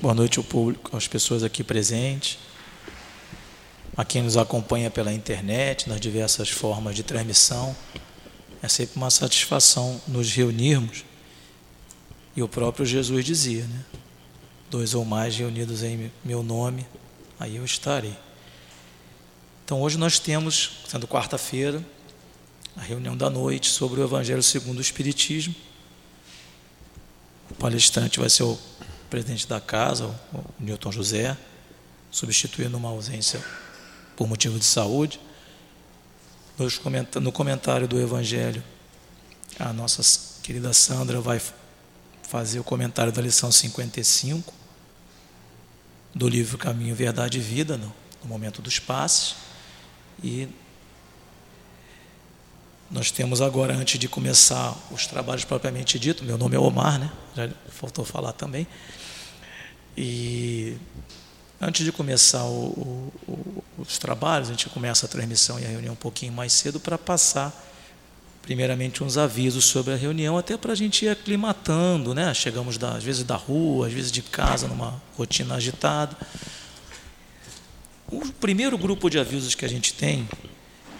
Boa noite ao público, às pessoas aqui presentes, a quem nos acompanha pela internet, nas diversas formas de transmissão. É sempre uma satisfação nos reunirmos. E o próprio Jesus dizia, né? Dois ou mais reunidos em meu nome, aí eu estarei. Então hoje nós temos, sendo quarta-feira, a reunião da noite sobre o Evangelho segundo o Espiritismo. O palestrante vai ser o presidente da casa, o Newton José, substituindo uma ausência por motivo de saúde. No comentário do Evangelho, a nossa querida Sandra vai fazer o comentário da lição 55 do livro Caminho, Verdade e Vida, no, momento dos passes. E nós temos agora, antes de começar os trabalhos propriamente dito, meu nome é Omar, né? Já faltou falar também. E antes de começar o, o, os trabalhos, a gente começa a transmissão e a reunião um pouquinho mais cedo para passar, primeiramente, uns avisos sobre a reunião, até para a gente ir aclimatando, né? Chegamos, da, às vezes, da rua, às vezes de casa, numa rotina agitada. O primeiro grupo de avisos que a gente tem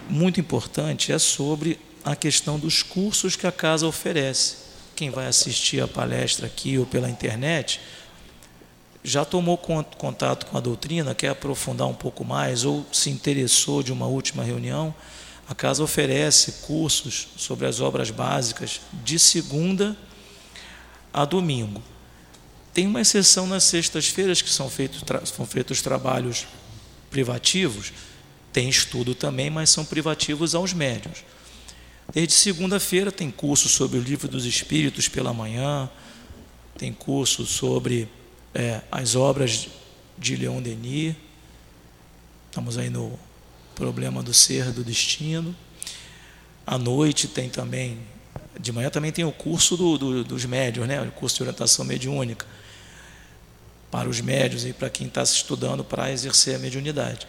muito importante é sobre a questão dos cursos que a casa oferece. Quem vai assistir a palestra aqui ou pela internet já tomou contato com a doutrina, quer aprofundar um pouco mais ou se interessou de uma última reunião, a casa oferece cursos sobre as obras básicas de segunda a domingo. Tem uma exceção nas sextas-feiras que são feitos, são feitos trabalhos privativos, tem estudo também, mas são privativos aos médios. Desde segunda-feira tem curso sobre o livro dos Espíritos pela manhã, tem curso sobre é, as obras de Leon Denis. Estamos aí no problema do ser, do destino. À noite tem também, de manhã também tem o curso do, do, dos médios, né? o curso de orientação mediúnica, para os médios e para quem está se estudando para exercer a mediunidade.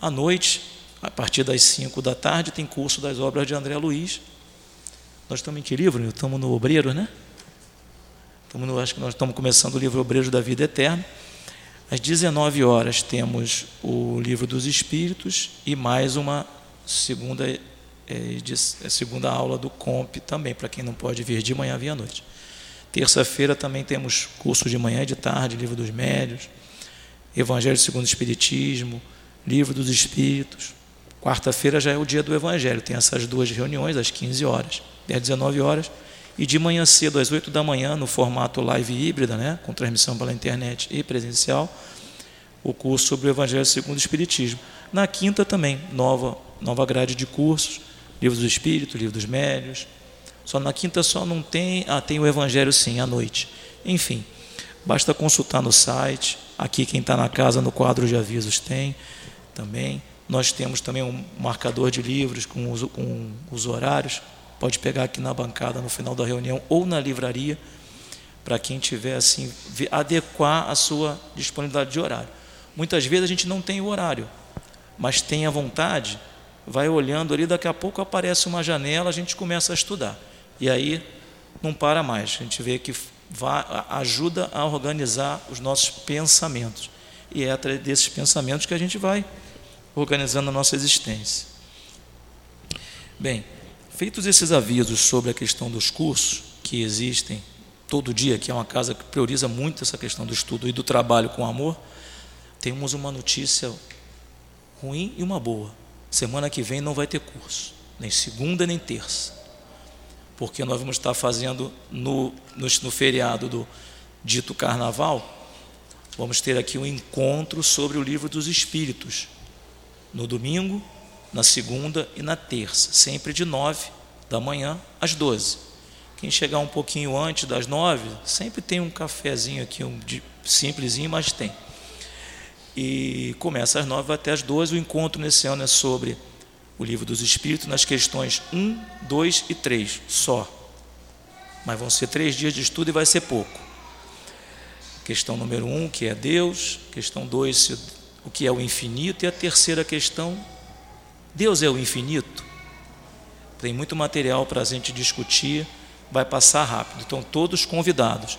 À noite, a partir das 5 da tarde, tem curso das obras de André Luiz. Nós estamos em que livro? Estamos no Obreiro, né? Estamos no, acho que nós estamos começando o livro Obreiro da Vida Eterna. Às 19 horas temos o livro dos Espíritos e mais uma segunda, é, é, segunda aula do COMP também, para quem não pode vir de manhã, vir à noite. Terça-feira também temos curso de manhã e de tarde, livro dos médios, Evangelho segundo o Espiritismo, Livro dos Espíritos. Quarta-feira já é o dia do Evangelho, tem essas duas reuniões, às 15 horas e às 19 horas. E de manhã cedo, às 8 da manhã, no formato live híbrida, né, com transmissão pela internet e presencial, o curso sobre o Evangelho segundo o Espiritismo. Na quinta também, nova, nova grade de cursos, Livro dos Espíritos, Livro dos Médios. Só na quinta só não tem, ah, tem o Evangelho sim, à noite. Enfim, basta consultar no site. Aqui quem está na casa, no quadro de avisos tem também. Nós temos também um marcador de livros com os, com os horários. Pode pegar aqui na bancada no final da reunião ou na livraria, para quem tiver assim, adequar a sua disponibilidade de horário. Muitas vezes a gente não tem o horário, mas tem a vontade, vai olhando ali, daqui a pouco aparece uma janela, a gente começa a estudar. E aí não para mais. A gente vê que ajuda a organizar os nossos pensamentos. E é desses pensamentos que a gente vai organizando a nossa existência. Bem, feitos esses avisos sobre a questão dos cursos que existem todo dia, que é uma casa que prioriza muito essa questão do estudo e do trabalho com amor, temos uma notícia ruim e uma boa. Semana que vem não vai ter curso, nem segunda nem terça, porque nós vamos estar fazendo no, no, no feriado do dito carnaval, vamos ter aqui um encontro sobre o livro dos Espíritos, no domingo, na segunda e na terça, sempre de nove da manhã às doze. Quem chegar um pouquinho antes das nove, sempre tem um cafezinho aqui, um simplesinho, mas tem. E começa às nove até às doze. O encontro nesse ano é sobre o livro dos Espíritos, nas questões 1, 2 e 3, só. Mas vão ser três dias de estudo e vai ser pouco. Questão número 1, um, que é Deus. Questão 2, o que é o infinito, e a terceira questão: Deus é o infinito? Tem muito material para a gente discutir, vai passar rápido, então todos convidados.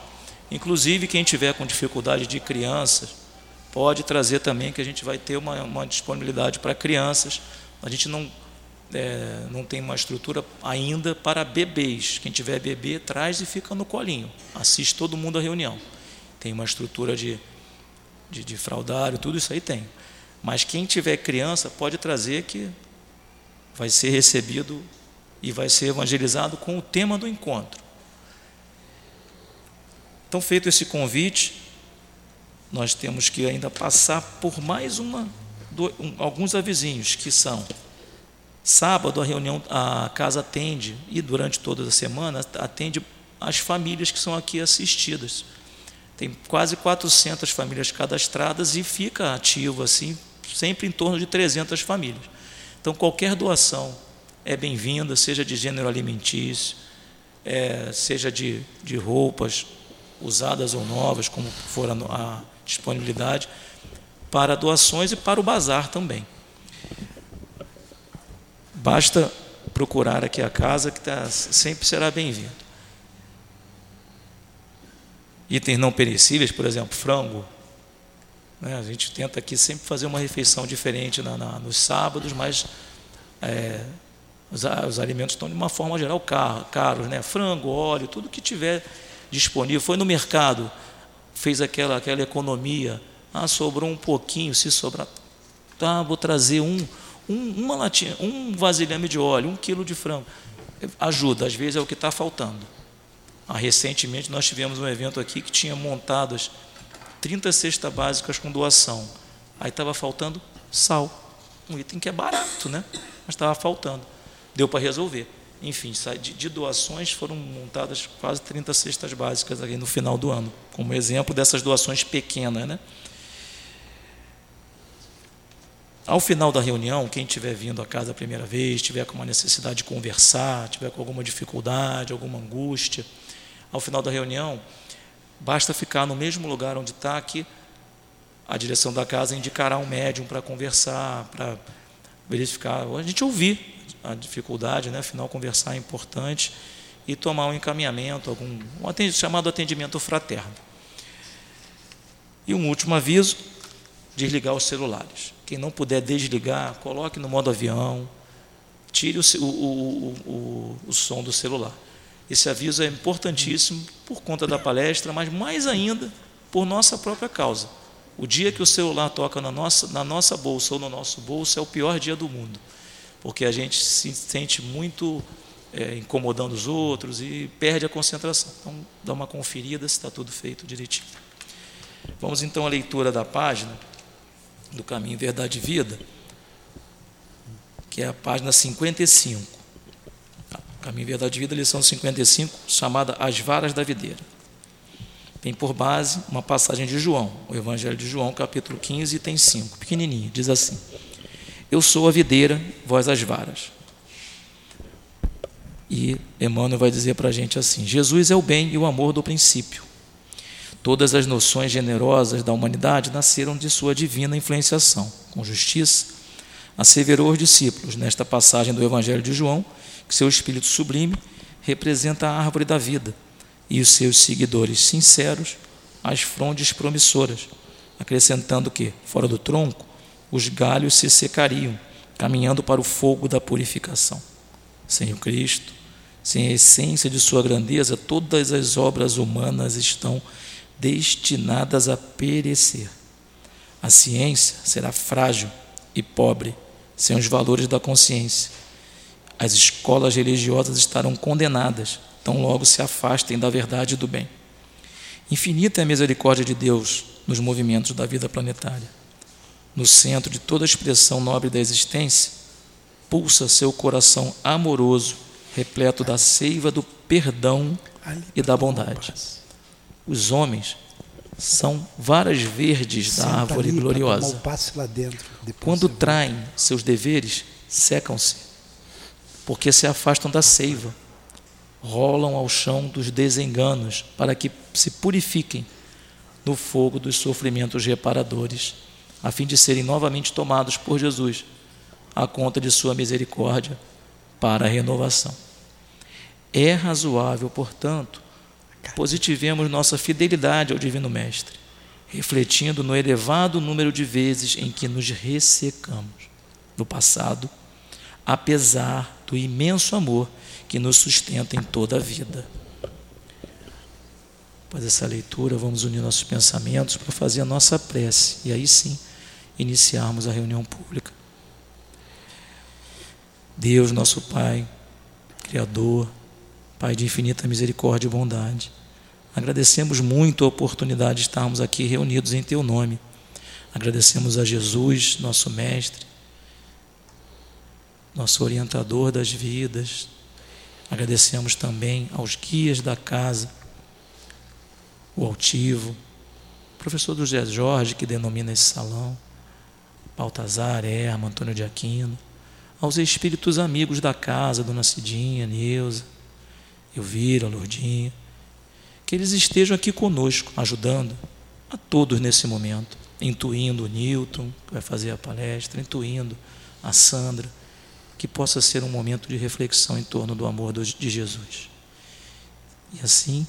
Inclusive, quem tiver com dificuldade de crianças, pode trazer também, que a gente vai ter uma, uma disponibilidade para crianças. A gente não, é, não tem uma estrutura ainda para bebês. Quem tiver bebê, traz e fica no colinho. Assiste todo mundo à reunião. Tem uma estrutura de, de, de fraldário, tudo isso aí tem. Mas quem tiver criança, pode trazer que vai ser recebido e vai ser evangelizado com o tema do encontro. Então, feito esse convite, nós temos que ainda passar por mais uma, um, alguns avisinhos, que são sábado a reunião, a casa atende, e durante toda a semana atende as famílias que são aqui assistidas. Tem quase 400 famílias cadastradas e fica ativo assim, sempre em torno de 300 famílias. Então, qualquer doação é bem-vinda, seja de gênero alimentício, é, seja de, de roupas usadas ou novas, como for a, a disponibilidade para doações e para o bazar também. Basta procurar aqui a casa que tá, sempre será bem-vindo. Itens não perecíveis, por exemplo, frango. Né? A gente tenta aqui sempre fazer uma refeição diferente na, na, nos sábados, mas é, os, os, alimentos estão de uma forma geral caros, né? frango, óleo, tudo que tiver disponível. Foi no mercado, fez aquela, aquela economia. Ah, sobrou um pouquinho, se sobrar, tá, vou trazer um, um, uma latinha, um vasilhame de óleo, um quilo de frango. Ajuda, às vezes é o que está faltando. Ah, recentemente nós tivemos um evento aqui que tinha montadas 30 cestas básicas com doação. Aí estava faltando sal. Um item que é barato, né? Mas estava faltando. Deu para resolver. Enfim, de doações foram montadas quase 30 cestas básicas aí no final do ano, como exemplo dessas doações pequenas. Né? Ao final da reunião, quem estiver vindo à casa a primeira vez, tiver com uma necessidade de conversar, tiver com alguma dificuldade, alguma angústia, ao final da reunião, basta ficar no mesmo lugar onde está que a direção da casa indicará um médium para conversar, para verificar, a gente ouvir a dificuldade, né? afinal, conversar é importante, e tomar um encaminhamento, algum um atendimento, chamado atendimento fraterno. E um último aviso: desligar os celulares. Quem não puder desligar, coloque no modo avião, tire o, o, o, o, o som do celular. Esse aviso é importantíssimo por conta da palestra, mas mais ainda por nossa própria causa. O dia que o celular toca na nossa, na nossa bolsa ou no nosso bolso é o pior dia do mundo porque a gente se sente muito é, incomodando os outros e perde a concentração. Então, dá uma conferida se está tudo feito direitinho. Vamos então à leitura da página do Caminho Verdade e Vida, que é a página 55. Caminho Verdade e Vida, lição 55, chamada As Varas da Videira. Tem por base uma passagem de João, o Evangelho de João, capítulo 15, item 5, pequenininho, diz assim: eu sou a videira, vós as varas. E Emmanuel vai dizer para a gente assim: Jesus é o bem e o amor do princípio. Todas as noções generosas da humanidade nasceram de sua divina influenciação. Com justiça, asseverou os discípulos, nesta passagem do Evangelho de João, seu espírito sublime representa a árvore da vida e os seus seguidores sinceros as frondes promissoras, acrescentando que, fora do tronco, os galhos se secariam, caminhando para o fogo da purificação. Sem o Cristo, sem a essência de sua grandeza, todas as obras humanas estão destinadas a perecer. A ciência será frágil e pobre, sem os valores da consciência. As escolas religiosas estarão condenadas, tão logo se afastem da verdade e do bem. Infinita é a misericórdia de Deus nos movimentos da vida planetária no centro de toda a expressão nobre da existência, pulsa seu coração amoroso, repleto da seiva do perdão e da bondade. Os homens são varas verdes da árvore gloriosa. Quando traem seus deveres, secam-se, porque se afastam da seiva, rolam ao chão dos desenganos, para que se purifiquem no fogo dos sofrimentos reparadores a fim de serem novamente tomados por Jesus à conta de sua misericórdia para a renovação. É razoável, portanto, positivemos nossa fidelidade ao Divino Mestre, refletindo no elevado número de vezes em que nos ressecamos no passado, apesar do imenso amor que nos sustenta em toda a vida. Após essa leitura, vamos unir nossos pensamentos para fazer a nossa prece e aí sim iniciarmos a reunião pública. Deus, nosso Pai, Criador, Pai de infinita misericórdia e bondade, agradecemos muito a oportunidade de estarmos aqui reunidos em Teu nome. Agradecemos a Jesus, nosso Mestre, nosso orientador das vidas. Agradecemos também aos guias da casa, o altivo, o professor do José Jorge, que denomina esse salão, Baltazar, Erma, Antônio de Aquino, aos espíritos amigos da casa, Dona Cidinha, Neuza, Elvira, Lourdinha, que eles estejam aqui conosco, ajudando a todos nesse momento, intuindo o Newton, que vai fazer a palestra, intuindo a Sandra, que possa ser um momento de reflexão em torno do amor de Jesus. E assim,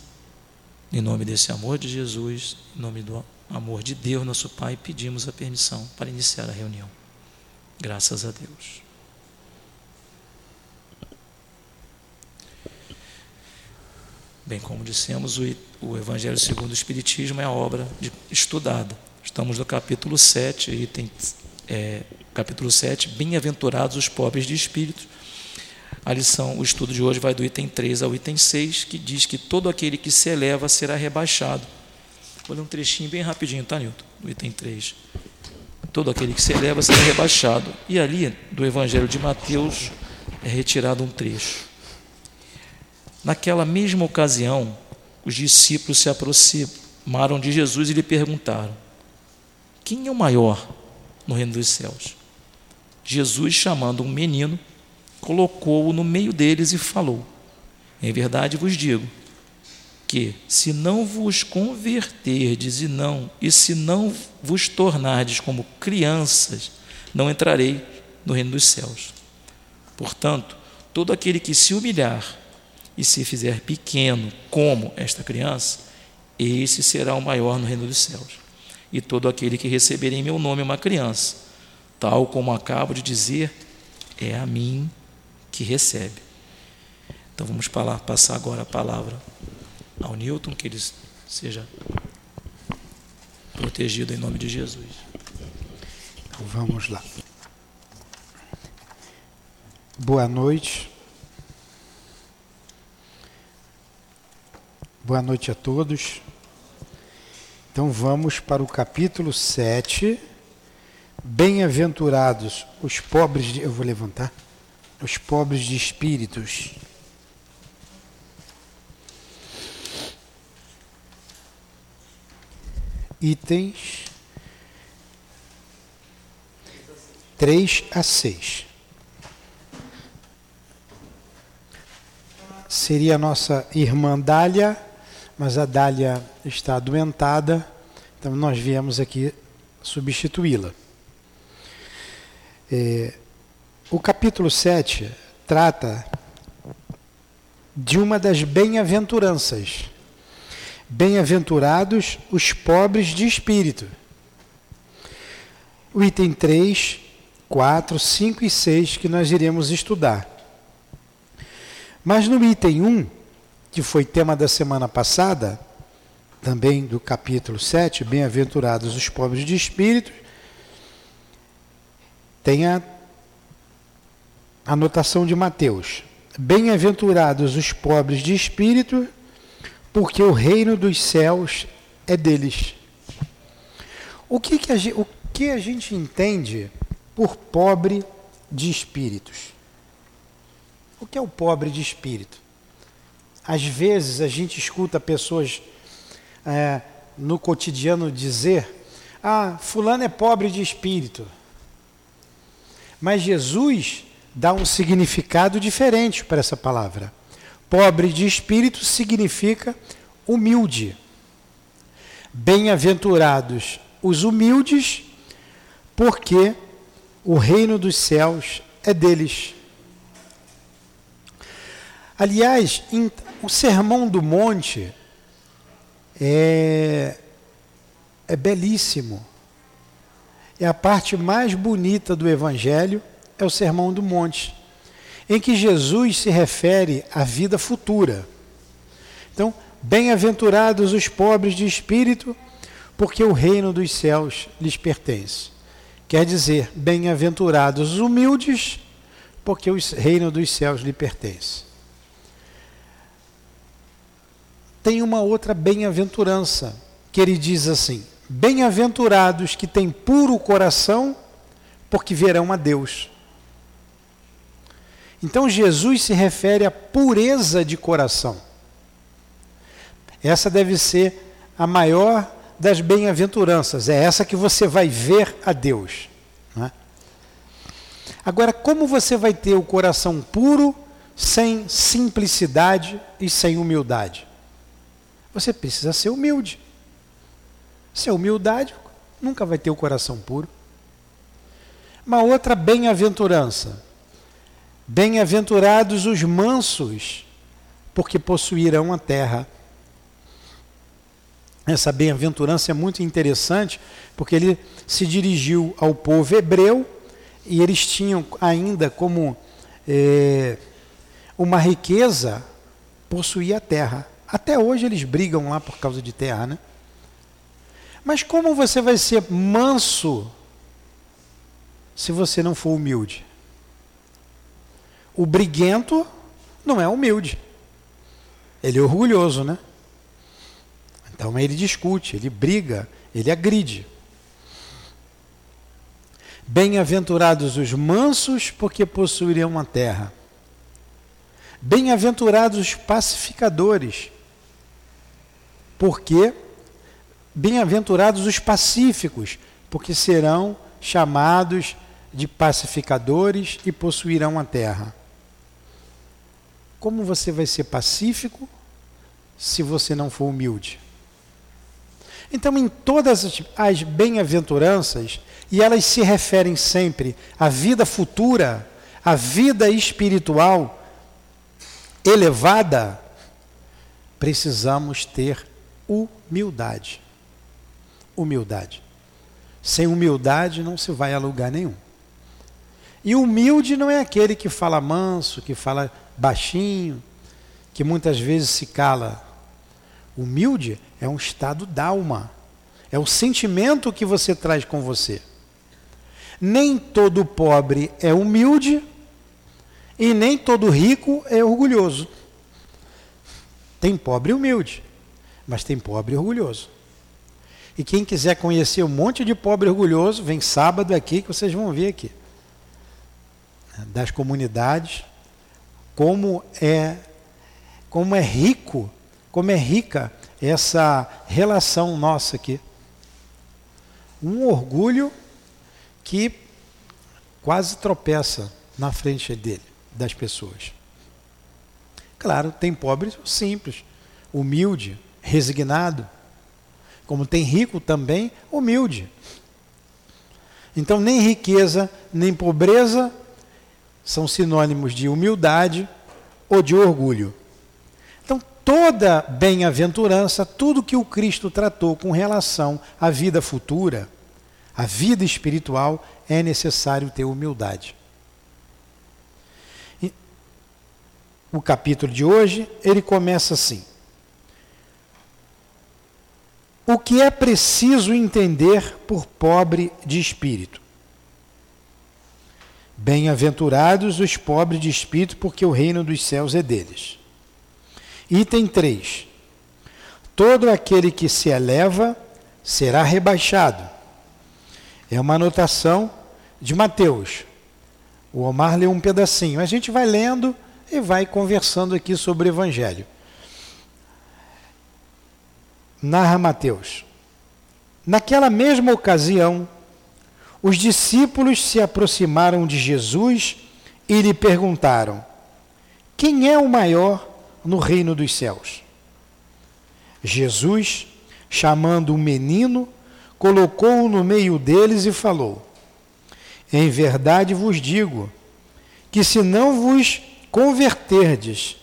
em nome desse amor de Jesus, em nome do amor de Deus, nosso Pai, pedimos a permissão para iniciar a reunião. Graças a Deus. Bem, como dissemos, o, Evangelho segundo o Espiritismo é a obra de, estudada. Estamos no capítulo 7, item, é, capítulo 7, Bem-aventurados os pobres de espírito. A lição, o estudo de hoje vai do item 3 ao item 6, que diz que todo aquele que se eleva será rebaixado. Vou ler um trechinho bem rapidinho, tá, Nilton? Do item 3. Todo aquele que se eleva será rebaixado. E ali, do Evangelho de Mateus, é retirado um trecho. Naquela mesma ocasião, os discípulos se aproximaram de Jesus e lhe perguntaram: Quem é o maior no reino dos céus? Jesus, chamando um menino, colocou-o no meio deles e falou: Em verdade vos digo que, se não vos converterdes e não, e se não vos tornardes como crianças, não entrarei no reino dos céus. Portanto, todo aquele que se humilhar e se fizer pequeno como esta criança, esse será o maior no reino dos céus. E todo aquele que receber em meu nome uma criança, tal como acabo de dizer, é a mim que recebe. Então vamos falar, passar agora a palavra ao Newton, que ele seja protegido em nome de Jesus. Então vamos lá. Boa noite. Boa noite a todos. Então vamos para o capítulo 7. Bem-aventurados os pobres de. Eu vou levantar. Os pobres de espíritos. Itens 3 a 6. Seria a nossa irmã Dália mas a Dália está adoentada, então nós viemos aqui substituí-la. É, o capítulo 7 trata de uma das bem-aventuranças. Bem-aventurados os pobres de espírito. O item 3, 4, 5 e 6 que nós iremos estudar. Mas no item 1, que foi tema da semana passada, também do capítulo 7, Bem-aventurados os pobres de espírito, tem a anotação de Mateus. Bem-aventurados os pobres de espírito, porque o reino dos céus é deles. O que, que, a, gente, o que a gente entende por pobre de espíritos? O que é o pobre de espírito? Às vezes a gente escuta pessoas é, no cotidiano dizer: Ah, Fulano é pobre de espírito. Mas Jesus dá um significado diferente para essa palavra. Pobre de espírito significa humilde. Bem-aventurados os humildes, porque o reino dos céus é deles. Aliás, o Sermão do Monte é, é belíssimo. É a parte mais bonita do Evangelho, é o Sermão do Monte, em que Jesus se refere à vida futura. Então, bem-aventurados os pobres de espírito, porque o reino dos céus lhes pertence. Quer dizer, bem-aventurados os humildes, porque o reino dos céus lhe pertence. Tem uma outra bem-aventurança, que ele diz assim: Bem-aventurados que têm puro coração, porque verão a Deus. Então Jesus se refere à pureza de coração. Essa deve ser a maior das bem-aventuranças, é essa que você vai ver a Deus. É? Agora, como você vai ter o coração puro sem simplicidade e sem humildade? Você precisa ser humilde. Sem humildade, nunca vai ter o coração puro. Uma outra bem-aventurança Bem-aventurados os mansos, porque possuirão a terra. Essa bem-aventurança é muito interessante, porque ele se dirigiu ao povo hebreu e eles tinham ainda como é, uma riqueza possuir a terra. Até hoje eles brigam lá por causa de terra, né? Mas como você vai ser manso se você não for humilde? O briguento não é humilde. Ele é orgulhoso, né? Então ele discute, ele briga, ele agride. Bem-aventurados os mansos, porque possuirão a terra. Bem-aventurados os pacificadores, porque bem-aventurados os pacíficos, porque serão chamados de pacificadores e possuirão a terra. Como você vai ser pacífico se você não for humilde? Então, em todas as bem-aventuranças, e elas se referem sempre à vida futura, à vida espiritual elevada, precisamos ter humildade. Humildade. Sem humildade não se vai a lugar nenhum. E humilde não é aquele que fala manso, que fala baixinho, que muitas vezes se cala. Humilde é um estado d'alma, é o sentimento que você traz com você. Nem todo pobre é humilde e nem todo rico é orgulhoso. Tem pobre humilde, mas tem pobre orgulhoso. E quem quiser conhecer um monte de pobre orgulhoso, vem sábado aqui que vocês vão ver aqui. Das comunidades como é como é rico, como é rica essa relação nossa aqui. Um orgulho que quase tropeça na frente dele, das pessoas. Claro, tem pobre simples, humilde, resignado. Como tem rico também, humilde. Então, nem riqueza, nem pobreza são sinônimos de humildade ou de orgulho. Então, toda bem-aventurança, tudo que o Cristo tratou com relação à vida futura, à vida espiritual, é necessário ter humildade. O capítulo de hoje, ele começa assim: O que é preciso entender por pobre de espírito? Bem-aventurados os pobres de espírito, porque o reino dos céus é deles. Item 3. Todo aquele que se eleva será rebaixado. É uma anotação de Mateus. O Omar leu um pedacinho. A gente vai lendo e vai conversando aqui sobre o Evangelho. Narra Mateus. Naquela mesma ocasião, os discípulos se aproximaram de Jesus e lhe perguntaram: Quem é o maior no reino dos céus? Jesus, chamando um menino, colocou-o no meio deles e falou: Em verdade vos digo que se não vos converterdes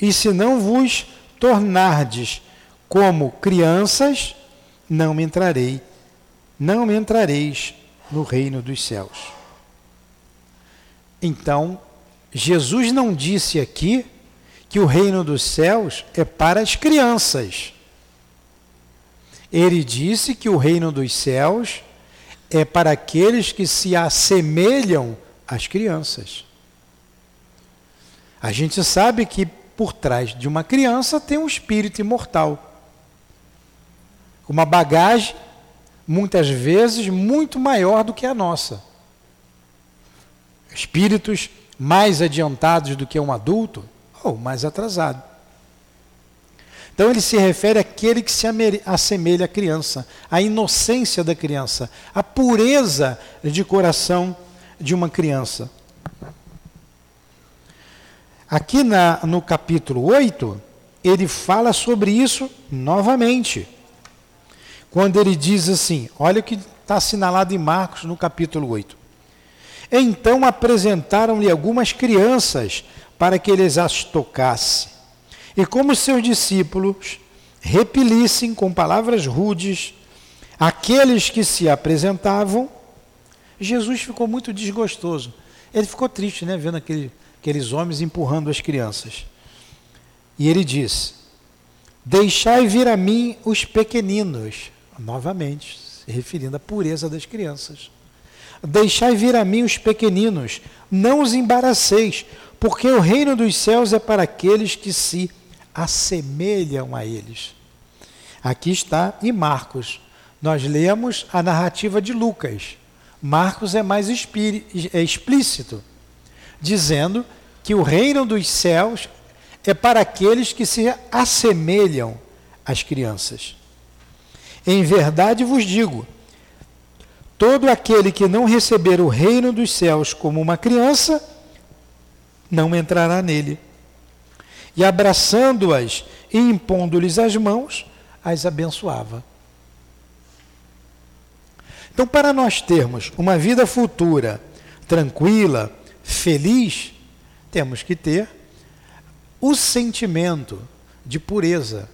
e se não vos tornardes como crianças, não me entrarei, não me entrareis no reino dos céus. Então, Jesus não disse aqui que o reino dos céus é para as crianças. Ele disse que o reino dos céus é para aqueles que se assemelham às crianças. A gente sabe que por trás de uma criança tem um espírito imortal. Uma bagagem, muitas vezes, muito maior do que a nossa. Espíritos mais adiantados do que um adulto ou mais atrasado. Então ele se refere àquele que se assemelha à criança, à inocência da criança, à pureza de coração de uma criança. Aqui na, no capítulo 8, ele fala sobre isso novamente. Quando ele diz assim: olha o que está assinalado em Marcos no capítulo 8. Então apresentaram-lhe algumas crianças para que eles as tocasse. E como seus discípulos repelissem com palavras rudes aqueles que se apresentavam, Jesus ficou muito desgostoso. Ele ficou triste, né, vendo aquele aqueles homens empurrando as crianças. E ele diz: Deixai vir a mim os pequeninos. Novamente, se referindo à pureza das crianças. Deixai vir a mim os pequeninos, não os embaraceis, porque o reino dos céus é para aqueles que se assemelham a eles. Aqui está em Marcos. Nós lemos a narrativa de Lucas. Marcos é mais é explícito dizendo que o reino dos céus é para aqueles que se assemelham às crianças. Em verdade vos digo: todo aquele que não receber o reino dos céus como uma criança, não entrará nele. E abraçando-as e impondo-lhes as mãos, as abençoava. Então, para nós termos uma vida futura tranquila, feliz, temos que ter o sentimento de pureza,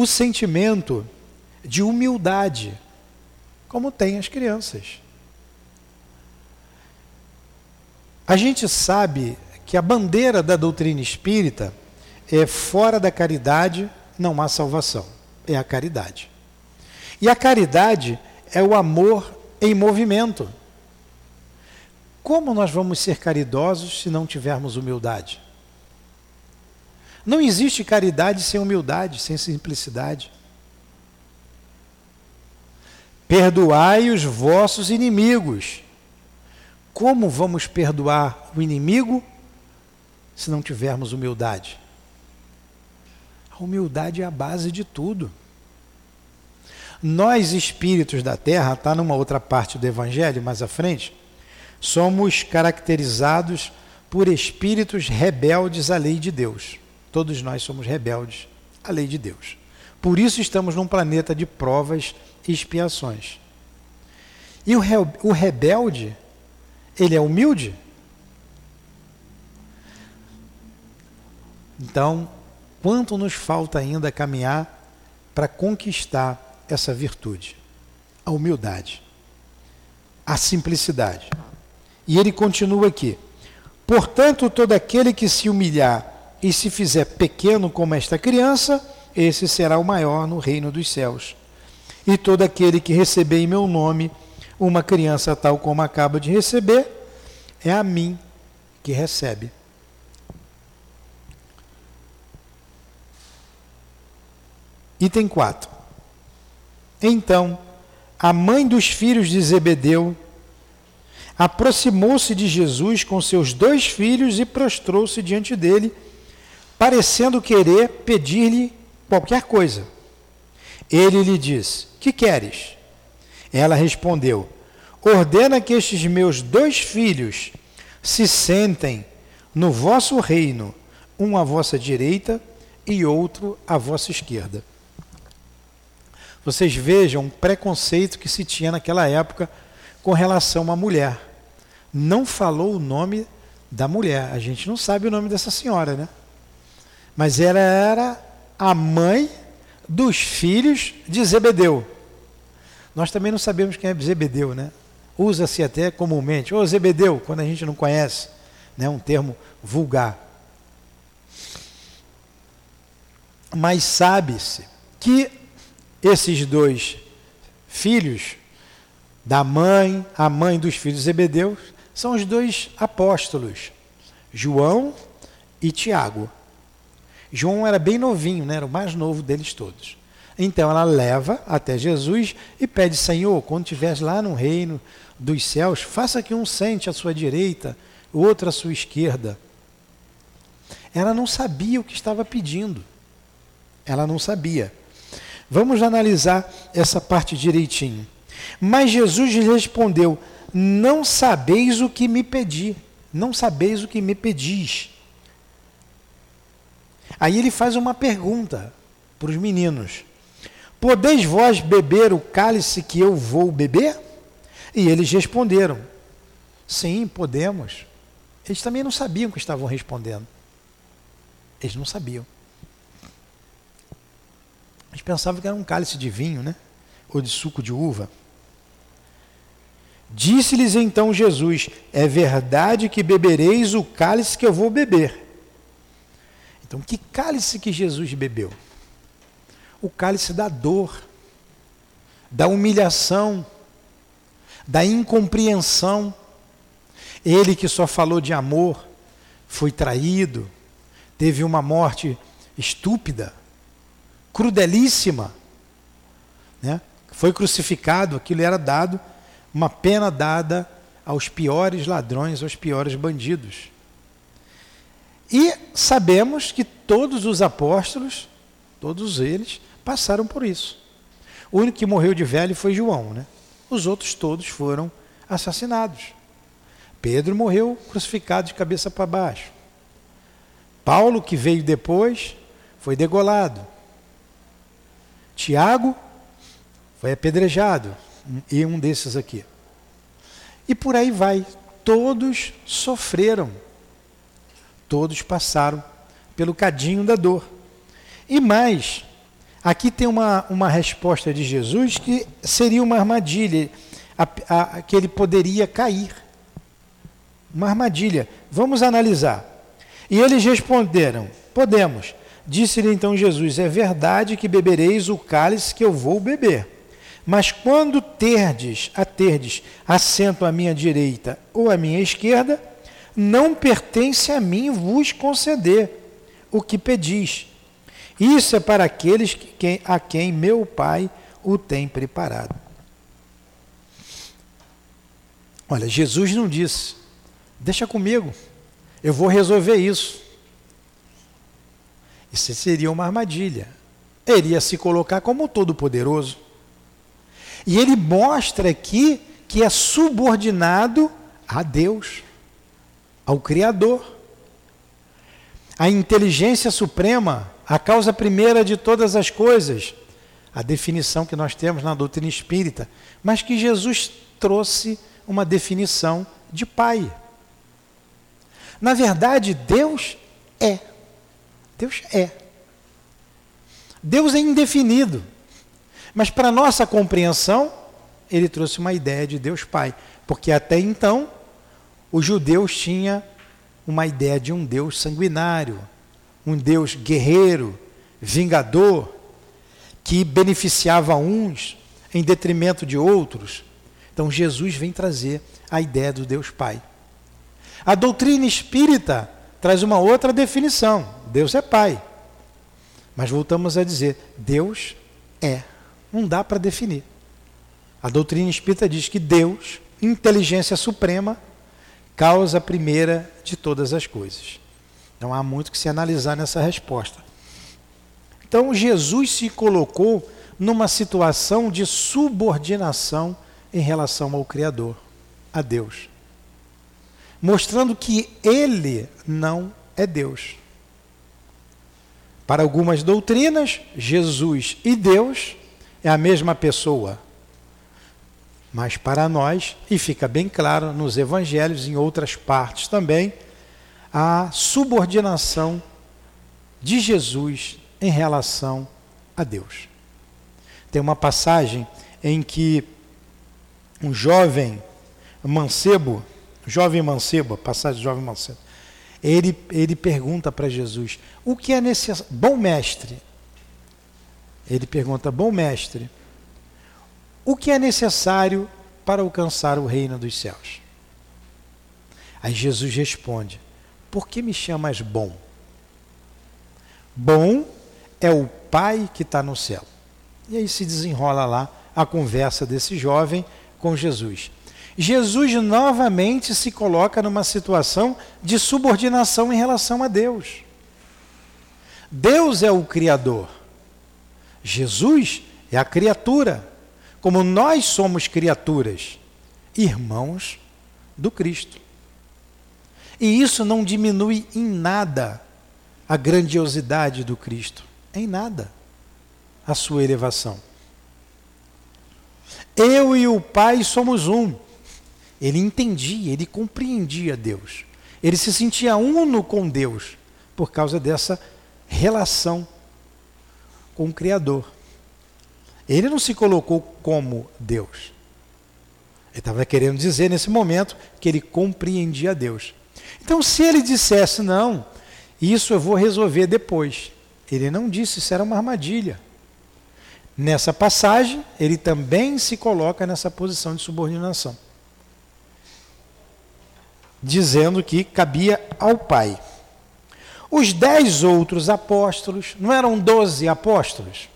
o sentimento de humildade, como têm as crianças. A gente sabe que a bandeira da doutrina espírita é fora da caridade não há salvação, é a caridade. E a caridade é o amor em movimento. Como nós vamos ser caridosos se não tivermos humildade? Não existe caridade sem humildade, sem simplicidade. Perdoai os vossos inimigos. Como vamos perdoar o inimigo se não tivermos humildade? A humildade é a base de tudo. Nós, espíritos da terra, está numa outra parte do Evangelho, mais à frente, somos caracterizados por espíritos rebeldes à lei de Deus. Todos nós somos rebeldes à lei de Deus. Por isso estamos num planeta de provas e expiações. E o, rebelde, ele é humilde? Então, quanto nos falta ainda caminhar para conquistar essa virtude? A humildade, a simplicidade. E ele continua aqui: Portanto, todo aquele que se humilhar e se fizer pequeno como esta criança, esse será o maior no reino dos céus. E todo aquele que receber em meu nome uma criança tal como acaba de receber, é a mim que recebe. Item 4. Então, a mãe dos filhos de Zebedeu aproximou-se de Jesus com seus dois filhos e prostrou-se diante dele, parecendo querer pedir-lhe qualquer coisa. Ele lhe disse: Que queres? Ela respondeu: Ordena que estes meus dois filhos se sentem no vosso reino, um à vossa direita e outro à vossa esquerda. Vocês vejam o preconceito que se tinha naquela época com relação à mulher não falou o nome da mulher. A gente não sabe o nome dessa senhora, né? Mas ela era a mãe dos filhos de Zebedeu. Nós também não sabemos quem é Zebedeu, né? Usa-se até comumente, ô Zebedeu, quando a gente não conhece, né, um termo vulgar. Mas sabe-se que esses dois filhos da mãe, a mãe dos filhos de Zebedeu, são os dois apóstolos, João e Tiago. João era bem novinho, né? era o mais novo deles todos. Então ela leva até Jesus e pede: Senhor, quando estiveres lá no reino dos céus, faça que um sente à sua direita, o outro à sua esquerda. Ela não sabia o que estava pedindo. Ela não sabia. Vamos analisar essa parte direitinho. Mas Jesus lhe respondeu: Não sabeis o que me pedi, não sabeis o que me pedis. Aí ele faz uma pergunta para os meninos: Podeis vós beber o cálice que eu vou beber? E eles responderam: Sim, podemos. Eles também não sabiam o que estavam respondendo. Eles não sabiam. Eles pensavam que era um cálice de vinho, né? Ou de suco de uva. Disse-lhes então Jesus: É verdade que bebereis o cálice que eu vou beber. Então, que cálice que Jesus bebeu? O cálice da dor, da humilhação, da incompreensão. Ele que só falou de amor, foi traído, teve uma morte estúpida, crudelíssima, né? foi crucificado, aquilo era dado uma pena dada aos piores ladrões, aos piores bandidos. E sabemos que todos os apóstolos, todos eles, passaram por isso. O único que morreu de velho foi João, né? Os outros todos foram assassinados. Pedro morreu crucificado de cabeça para baixo. Paulo, que veio depois, foi degolado. Tiago foi apedrejado e um desses aqui. E por aí vai. Todos sofreram. Todos passaram pelo cadinho da dor. E mais, aqui tem uma, uma resposta de Jesus que seria uma armadilha, a, a, que ele poderia cair. Uma armadilha. Vamos analisar. E eles responderam: Podemos. Disse-lhe então Jesus: É verdade que bebereis o cálice que eu vou beber. Mas quando terdes a terdes assento à minha direita ou à minha esquerda, não pertence a mim vos conceder o que pedis. Isso é para aqueles que, a quem meu Pai o tem preparado. Olha, Jesus não disse, deixa comigo, eu vou resolver isso. Isso seria uma armadilha. Ele ia se colocar como todo-poderoso. E ele mostra aqui que é subordinado a Deus, ao Criador. A inteligência suprema, a causa primeira de todas as coisas, a definição que nós temos na doutrina espírita, mas que Jesus trouxe uma definição de Pai. Na verdade, Deus é. Deus é. Deus é indefinido. Mas para nossa compreensão, ele trouxe uma ideia de Deus Pai, porque até então os judeus tinham uma ideia de um Deus sanguinário, um Deus guerreiro, vingador, que beneficiava uns em detrimento de outros. Então Jesus vem trazer a ideia do Deus Pai. A doutrina espírita traz uma outra definição: Deus é Pai. Mas voltamos a dizer: Deus é não dá para definir. A doutrina espírita diz que Deus, inteligência suprema, causa primeira de todas as coisas. Não há muito que se analisar nessa resposta. Então Jesus se colocou numa situação de subordinação em relação ao Criador, a Deus, mostrando que ele não é Deus. Para algumas doutrinas, Jesus e Deus é a mesma pessoa. Mas para nós, e fica bem claro nos evangelhos, em outras partes também, a subordinação de Jesus em relação a Deus. Tem uma passagem em que um jovem mancebo, jovem mancebo, passagem jovem mancebo, ele, ele pergunta para Jesus: o que é necessário? Bom mestre. Ele pergunta: bom mestre, o que é necessário para alcançar o reino dos céus? Aí Jesus responde: por que me chamas bom? Bom é o Pai que está no céu. E aí se desenrola lá a conversa desse jovem com Jesus. Jesus novamente se coloca numa situação de subordinação em relação a Deus. Deus é o Criador. Jesus é a criatura. Como nós somos criaturas, irmãos do Cristo. E isso não diminui em nada a grandiosidade do Cristo, em nada a sua elevação. Eu e o Pai somos um. Ele entendia, ele compreendia Deus. Ele se sentia uno com Deus por causa dessa relação com o Criador. Ele não se colocou como Deus. Ele estava querendo dizer nesse momento que ele compreendia Deus. Então, se ele dissesse, não, isso eu vou resolver depois. Ele não disse, isso era uma armadilha. Nessa passagem, ele também se coloca nessa posição de subordinação dizendo que cabia ao Pai. Os dez outros apóstolos, não eram doze apóstolos?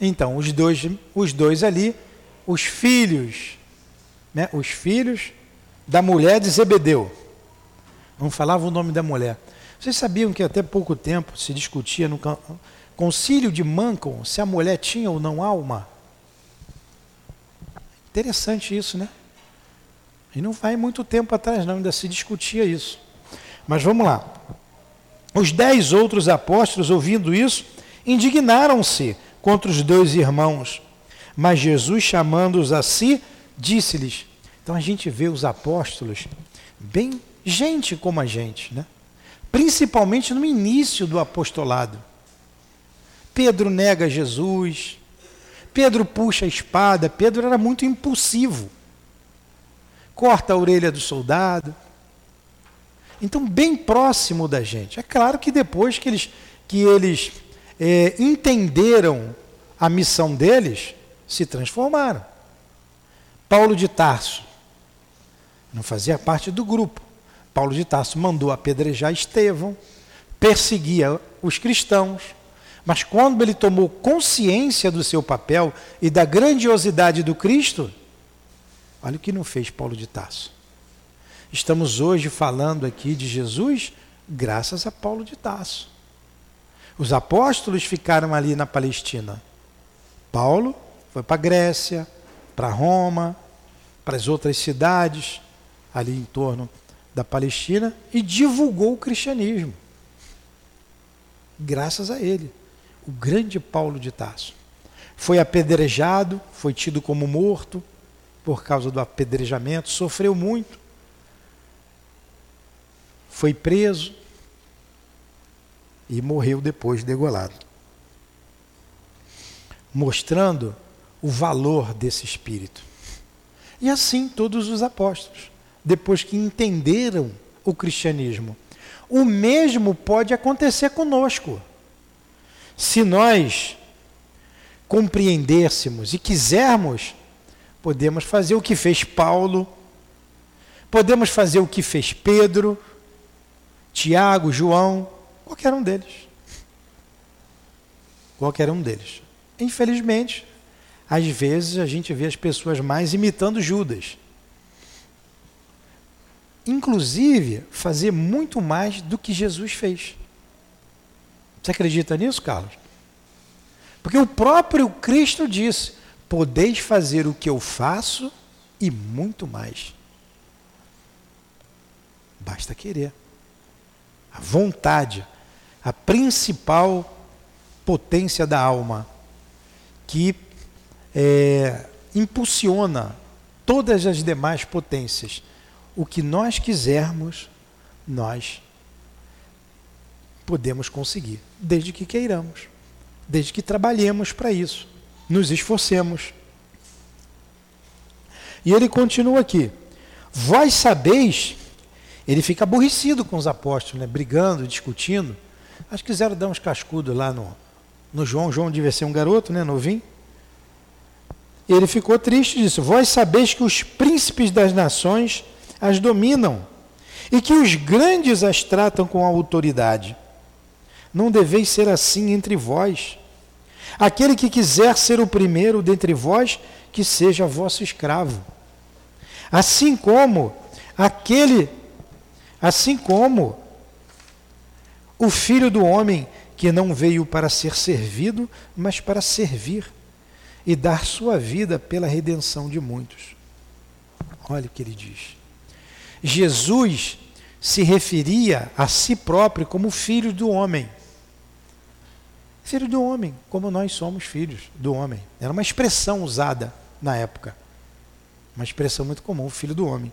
Então, os dois, os dois ali, os filhos, né, os filhos da mulher de Zebedeu. Não falava o nome da mulher. Vocês sabiam que até pouco tempo se discutia no concílio de Mancon se a mulher tinha ou não alma? Interessante isso, né? E não vai muito tempo atrás, não, ainda se discutia isso. Mas vamos lá. Os dez outros apóstolos, ouvindo isso, indignaram-se contra os dois irmãos. Mas Jesus, chamando-os a si, disse-lhes. Então a gente vê os apóstolos bem gente como a gente, né? principalmente no início do apostolado. Pedro nega Jesus, Pedro puxa a espada, Pedro era muito impulsivo corta a orelha do soldado. Então, bem próximo da gente. É claro que depois que eles, que eles é, entenderam a missão deles, se transformaram. Paulo de Tarso não fazia parte do grupo. Paulo de Tarso mandou apedrejar Estevão, perseguia os cristãos, mas quando ele tomou consciência do seu papel e da grandiosidade do Cristo, Olha o que não fez Paulo de Tarso. Estamos hoje falando aqui de Jesus graças a Paulo de Tarso. Os apóstolos ficaram ali na Palestina. Paulo foi para a Grécia, para Roma, para as outras cidades ali em torno da Palestina e divulgou o cristianismo. Graças a ele, o grande Paulo de Tarso. Foi apedrejado, foi tido como morto, por causa do apedrejamento, sofreu muito, foi preso e morreu depois degolado. Mostrando o valor desse espírito. E assim todos os apóstolos, depois que entenderam o cristianismo. O mesmo pode acontecer conosco. Se nós compreendêssemos e quisermos Podemos fazer o que fez Paulo, podemos fazer o que fez Pedro, Tiago, João, qualquer um deles. Qualquer um deles. Infelizmente, às vezes a gente vê as pessoas mais imitando Judas. Inclusive, fazer muito mais do que Jesus fez. Você acredita nisso, Carlos? Porque o próprio Cristo disse: podeis fazer o que eu faço e muito mais. Basta querer. A vontade, a principal potência da alma, que é, impulsiona todas as demais potências. O que nós quisermos, nós podemos conseguir, desde que queiramos. desde que trabalhemos para isso, nos esforcemos. E ele continua aqui: Vós sabeis, ele fica aborrecido com os apóstolos, né? brigando, discutindo. Acho que quiseram dar uns cascudos lá no, no João. João devia ser um garoto, né? novinho. E ele ficou triste disso. Vós sabeis que os príncipes das nações as dominam e que os grandes as tratam com autoridade. Não deveis ser assim entre vós. Aquele que quiser ser o primeiro dentre vós, que seja vosso escravo. Assim como aquele, assim como o filho do homem que não veio para ser servido, mas para servir e dar sua vida pela redenção de muitos. Olha o que ele diz. Jesus se referia a si próprio como filho do homem. Filho do homem, como nós somos filhos do homem. Era uma expressão usada na época. Uma expressão muito comum, filho do homem.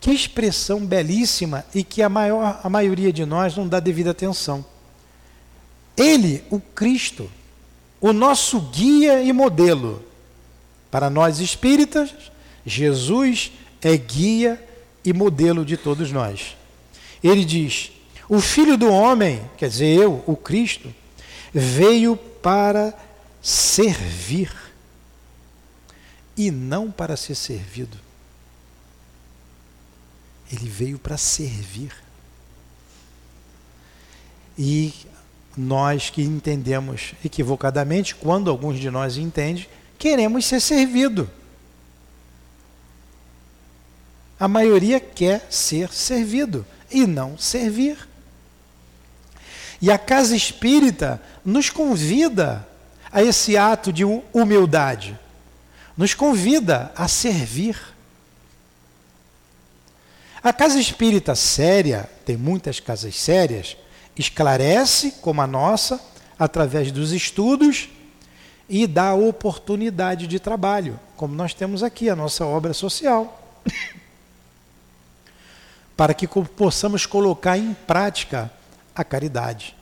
Que expressão belíssima e que a, maior, a maioria de nós não dá devida atenção. Ele, o Cristo, o nosso guia e modelo. Para nós espíritas, Jesus é guia e modelo de todos nós. Ele diz: O Filho do Homem, quer dizer, eu, o Cristo, veio para servir e não para ser servido. Ele veio para servir. E nós que entendemos equivocadamente, quando alguns de nós entendem, queremos ser servido. A maioria quer ser servido e não servir. E a casa espírita nos convida a esse ato de humildade, nos convida a servir. A casa espírita séria, tem muitas casas sérias, esclarece, como a nossa, através dos estudos e dá oportunidade de trabalho, como nós temos aqui, a nossa obra social. Para que possamos colocar em prática a caridade,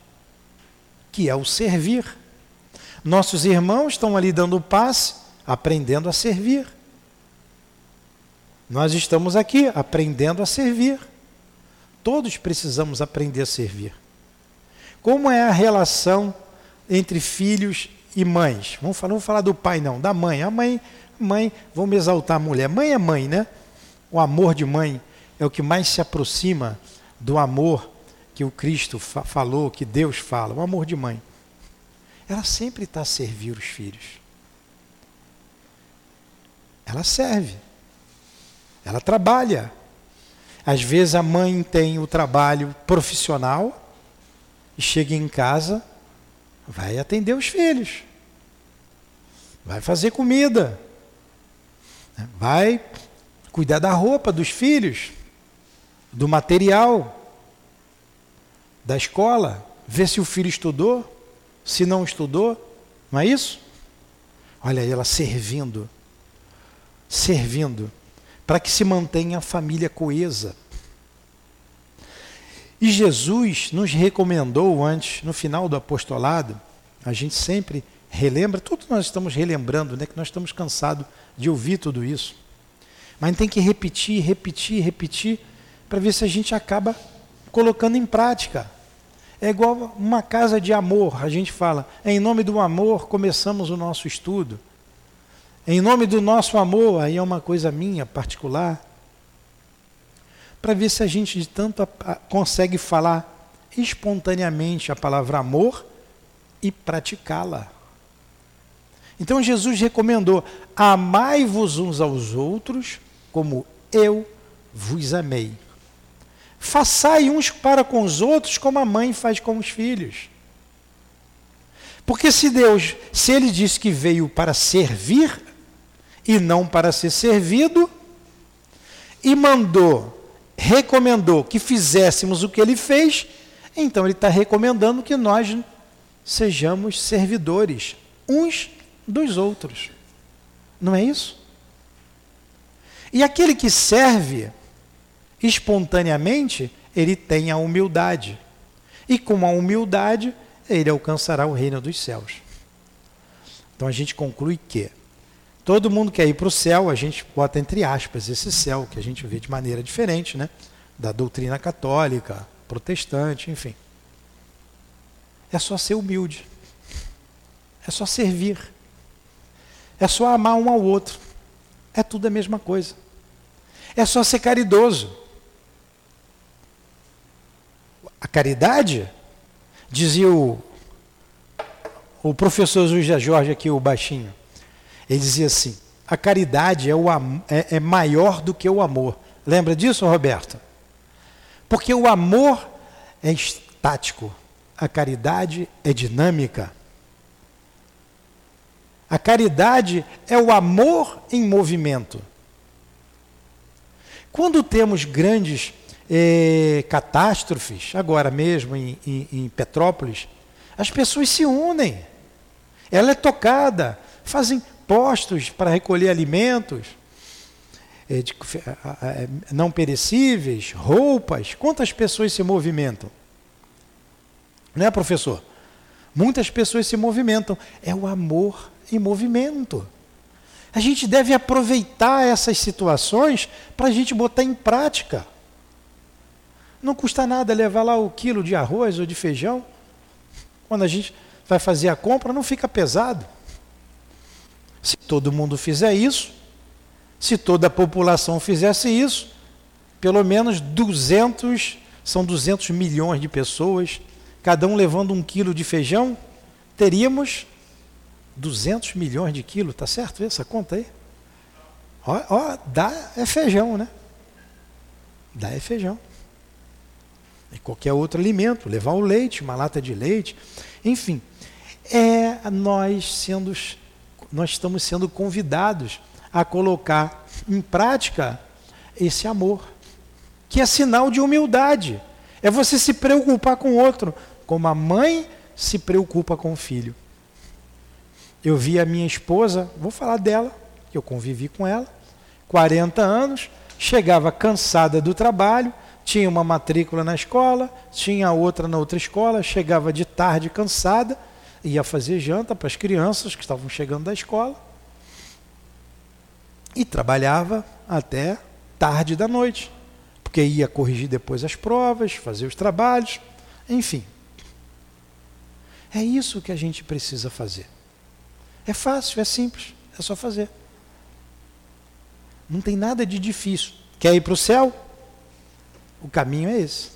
que é o servir. Nossos irmãos estão ali dando passe, aprendendo a servir. Nós estamos aqui aprendendo a servir. Todos precisamos aprender a servir. Como é a relação entre filhos e mães? Vamos falar, vamos falar do pai, não, da mãe. A mãe, mãe, vamos exaltar a mulher. Mãe é mãe, né? O amor de mãe é o que mais se aproxima do amor que o Cristo fa falou, que Deus fala, o amor de mãe. Ela sempre está a servir os filhos. Ela serve. Ela trabalha. Às vezes a mãe tem o trabalho profissional e chega em casa, vai atender os filhos, vai fazer comida, vai cuidar da roupa dos filhos, do material, da escola, ver se o filho estudou, se não estudou, não é isso? Olha ela servindo, servindo, para que se mantenha a família coesa. E Jesus nos recomendou antes, no final do apostolado, a gente sempre relembra, tudo nós estamos relembrando, né, que nós estamos cansados de ouvir tudo isso. Mas tem que repetir, repetir, repetir, para ver se a gente acaba colocando em prática. É igual uma casa de amor, a gente fala, em nome do amor começamos o nosso estudo. Em nome do nosso amor, aí é uma coisa minha particular, para ver se a gente de tanto a, consegue falar espontaneamente a palavra amor e praticá-la. Então Jesus recomendou: amai-vos uns aos outros como eu vos amei. Façai uns para com os outros como a mãe faz com os filhos. Porque se Deus, se ele disse que veio para servir e não para ser servido, e mandou recomendou que fizéssemos o que ele fez, então ele está recomendando que nós sejamos servidores uns dos outros. Não é isso? E aquele que serve espontaneamente, ele tem a humildade. E com a humildade ele alcançará o reino dos céus. Então a gente conclui que todo mundo quer ir para o céu, a gente bota entre aspas esse céu, que a gente vê de maneira diferente, né? Da doutrina católica, protestante, enfim. É só ser humilde. É só servir. É só amar um ao outro. É tudo a mesma coisa. É só ser caridoso. A caridade, dizia o, o professor José Jorge aqui, o baixinho, ele dizia assim: a caridade é, o, é, é maior do que o amor. Lembra disso, Roberto? Porque o amor é estático, a caridade é dinâmica. A caridade é o amor em movimento. Quando temos grandes eh, catástrofes, agora mesmo em, em, em Petrópolis, as pessoas se unem. Ela é tocada, fazem postos para recolher alimentos eh, de, eh, não perecíveis, roupas. Quantas pessoas se movimentam? Não é, professor? Muitas pessoas se movimentam. É o amor em movimento. A gente deve aproveitar essas situações para a gente botar em prática. Não custa nada levar lá o quilo de arroz ou de feijão. Quando a gente vai fazer a compra, não fica pesado. Todo mundo fizer isso, se toda a população fizesse isso, pelo menos 200, são 200 milhões de pessoas, cada um levando um quilo de feijão, teríamos 200 milhões de quilos, tá certo essa conta aí? Ó, ó, dá é feijão, né? Dá é feijão. E qualquer outro alimento, levar o leite, uma lata de leite, enfim. É nós sendo nós estamos sendo convidados a colocar em prática esse amor, que é sinal de humildade. É você se preocupar com o outro, como a mãe se preocupa com o filho. Eu vi a minha esposa, vou falar dela, que eu convivi com ela, 40 anos, chegava cansada do trabalho, tinha uma matrícula na escola, tinha outra na outra escola, chegava de tarde cansada, ia fazer janta para as crianças que estavam chegando da escola e trabalhava até tarde da noite, porque ia corrigir depois as provas, fazer os trabalhos, enfim. É isso que a gente precisa fazer. É fácil, é simples, é só fazer. Não tem nada de difícil. Quer ir para o céu? O caminho é esse.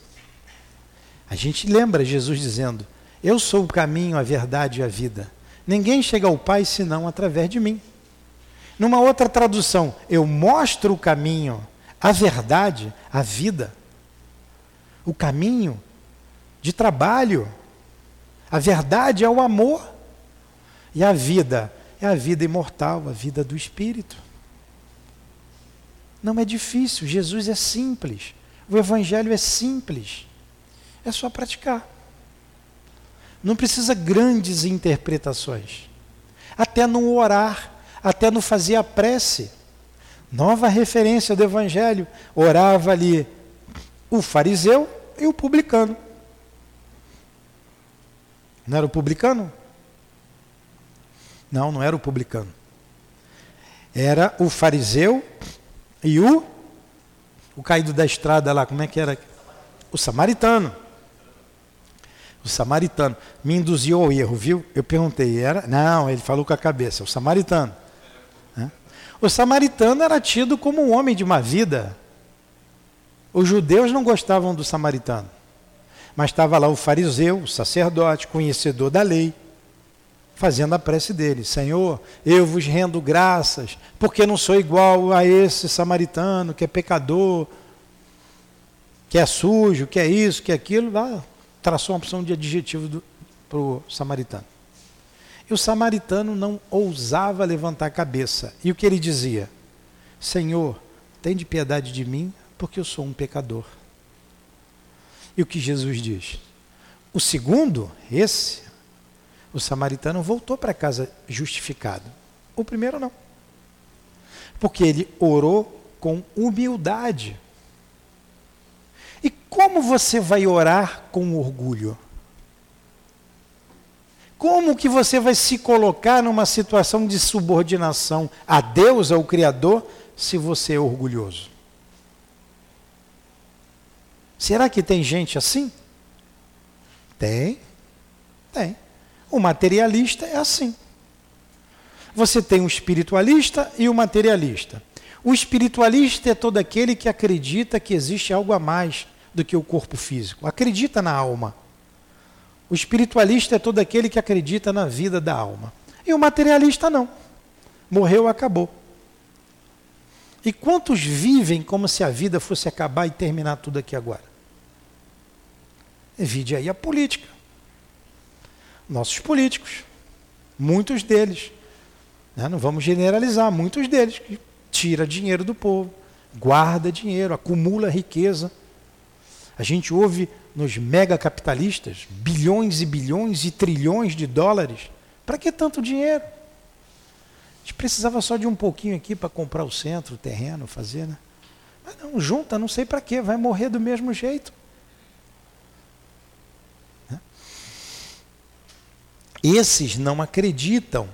A gente lembra Jesus dizendo: Eu sou o caminho, a verdade e a vida. Ninguém chega ao Pai senão através de mim. Numa outra tradução, eu mostro o caminho, a verdade, a vida. O caminho de trabalho. A verdade é o amor. E a vida é a vida imortal, a vida do Espírito. Não é difícil, Jesus é simples. O Evangelho é simples. É só praticar. Não precisa grandes interpretações. Até no orar, até no fazer a prece. Nova referência do Evangelho. Orava ali o fariseu e o publicano. Não era o publicano? Não, não era o publicano. Era o fariseu e o o caído da estrada lá, como é que era? O samaritano. O samaritano me induziu ao erro, viu? Eu perguntei, era? Não, ele falou com a cabeça, o samaritano. O samaritano era tido como um homem de uma vida. Os judeus não gostavam do samaritano. Mas estava lá o fariseu, o sacerdote, conhecedor da lei fazendo a prece dele: Senhor, eu vos rendo graças, porque não sou igual a esse samaritano que é pecador, que é sujo, que é isso, que é aquilo. Lá traçou uma opção de adjetivo para o samaritano. E o samaritano não ousava levantar a cabeça. E o que ele dizia? Senhor, tem de piedade de mim, porque eu sou um pecador. E o que Jesus diz? O segundo, esse, o samaritano voltou para casa justificado. O primeiro não. Porque ele orou com humildade. Como você vai orar com orgulho? Como que você vai se colocar numa situação de subordinação a Deus, ao Criador, se você é orgulhoso? Será que tem gente assim? Tem. Tem. O materialista é assim. Você tem um espiritualista e o um materialista. O espiritualista é todo aquele que acredita que existe algo a mais do que o corpo físico. Acredita na alma. O espiritualista é todo aquele que acredita na vida da alma. E o materialista não. Morreu, acabou. E quantos vivem como se a vida fosse acabar e terminar tudo aqui agora? Vide aí a política. Nossos políticos, muitos deles, né? não vamos generalizar, muitos deles que tira dinheiro do povo, guarda dinheiro, acumula riqueza. A gente ouve nos megacapitalistas bilhões e bilhões e trilhões de dólares. Para que tanto dinheiro? A gente precisava só de um pouquinho aqui para comprar o centro, o terreno, fazer, né? Mas não, junta, não sei para quê, vai morrer do mesmo jeito. Esses não acreditam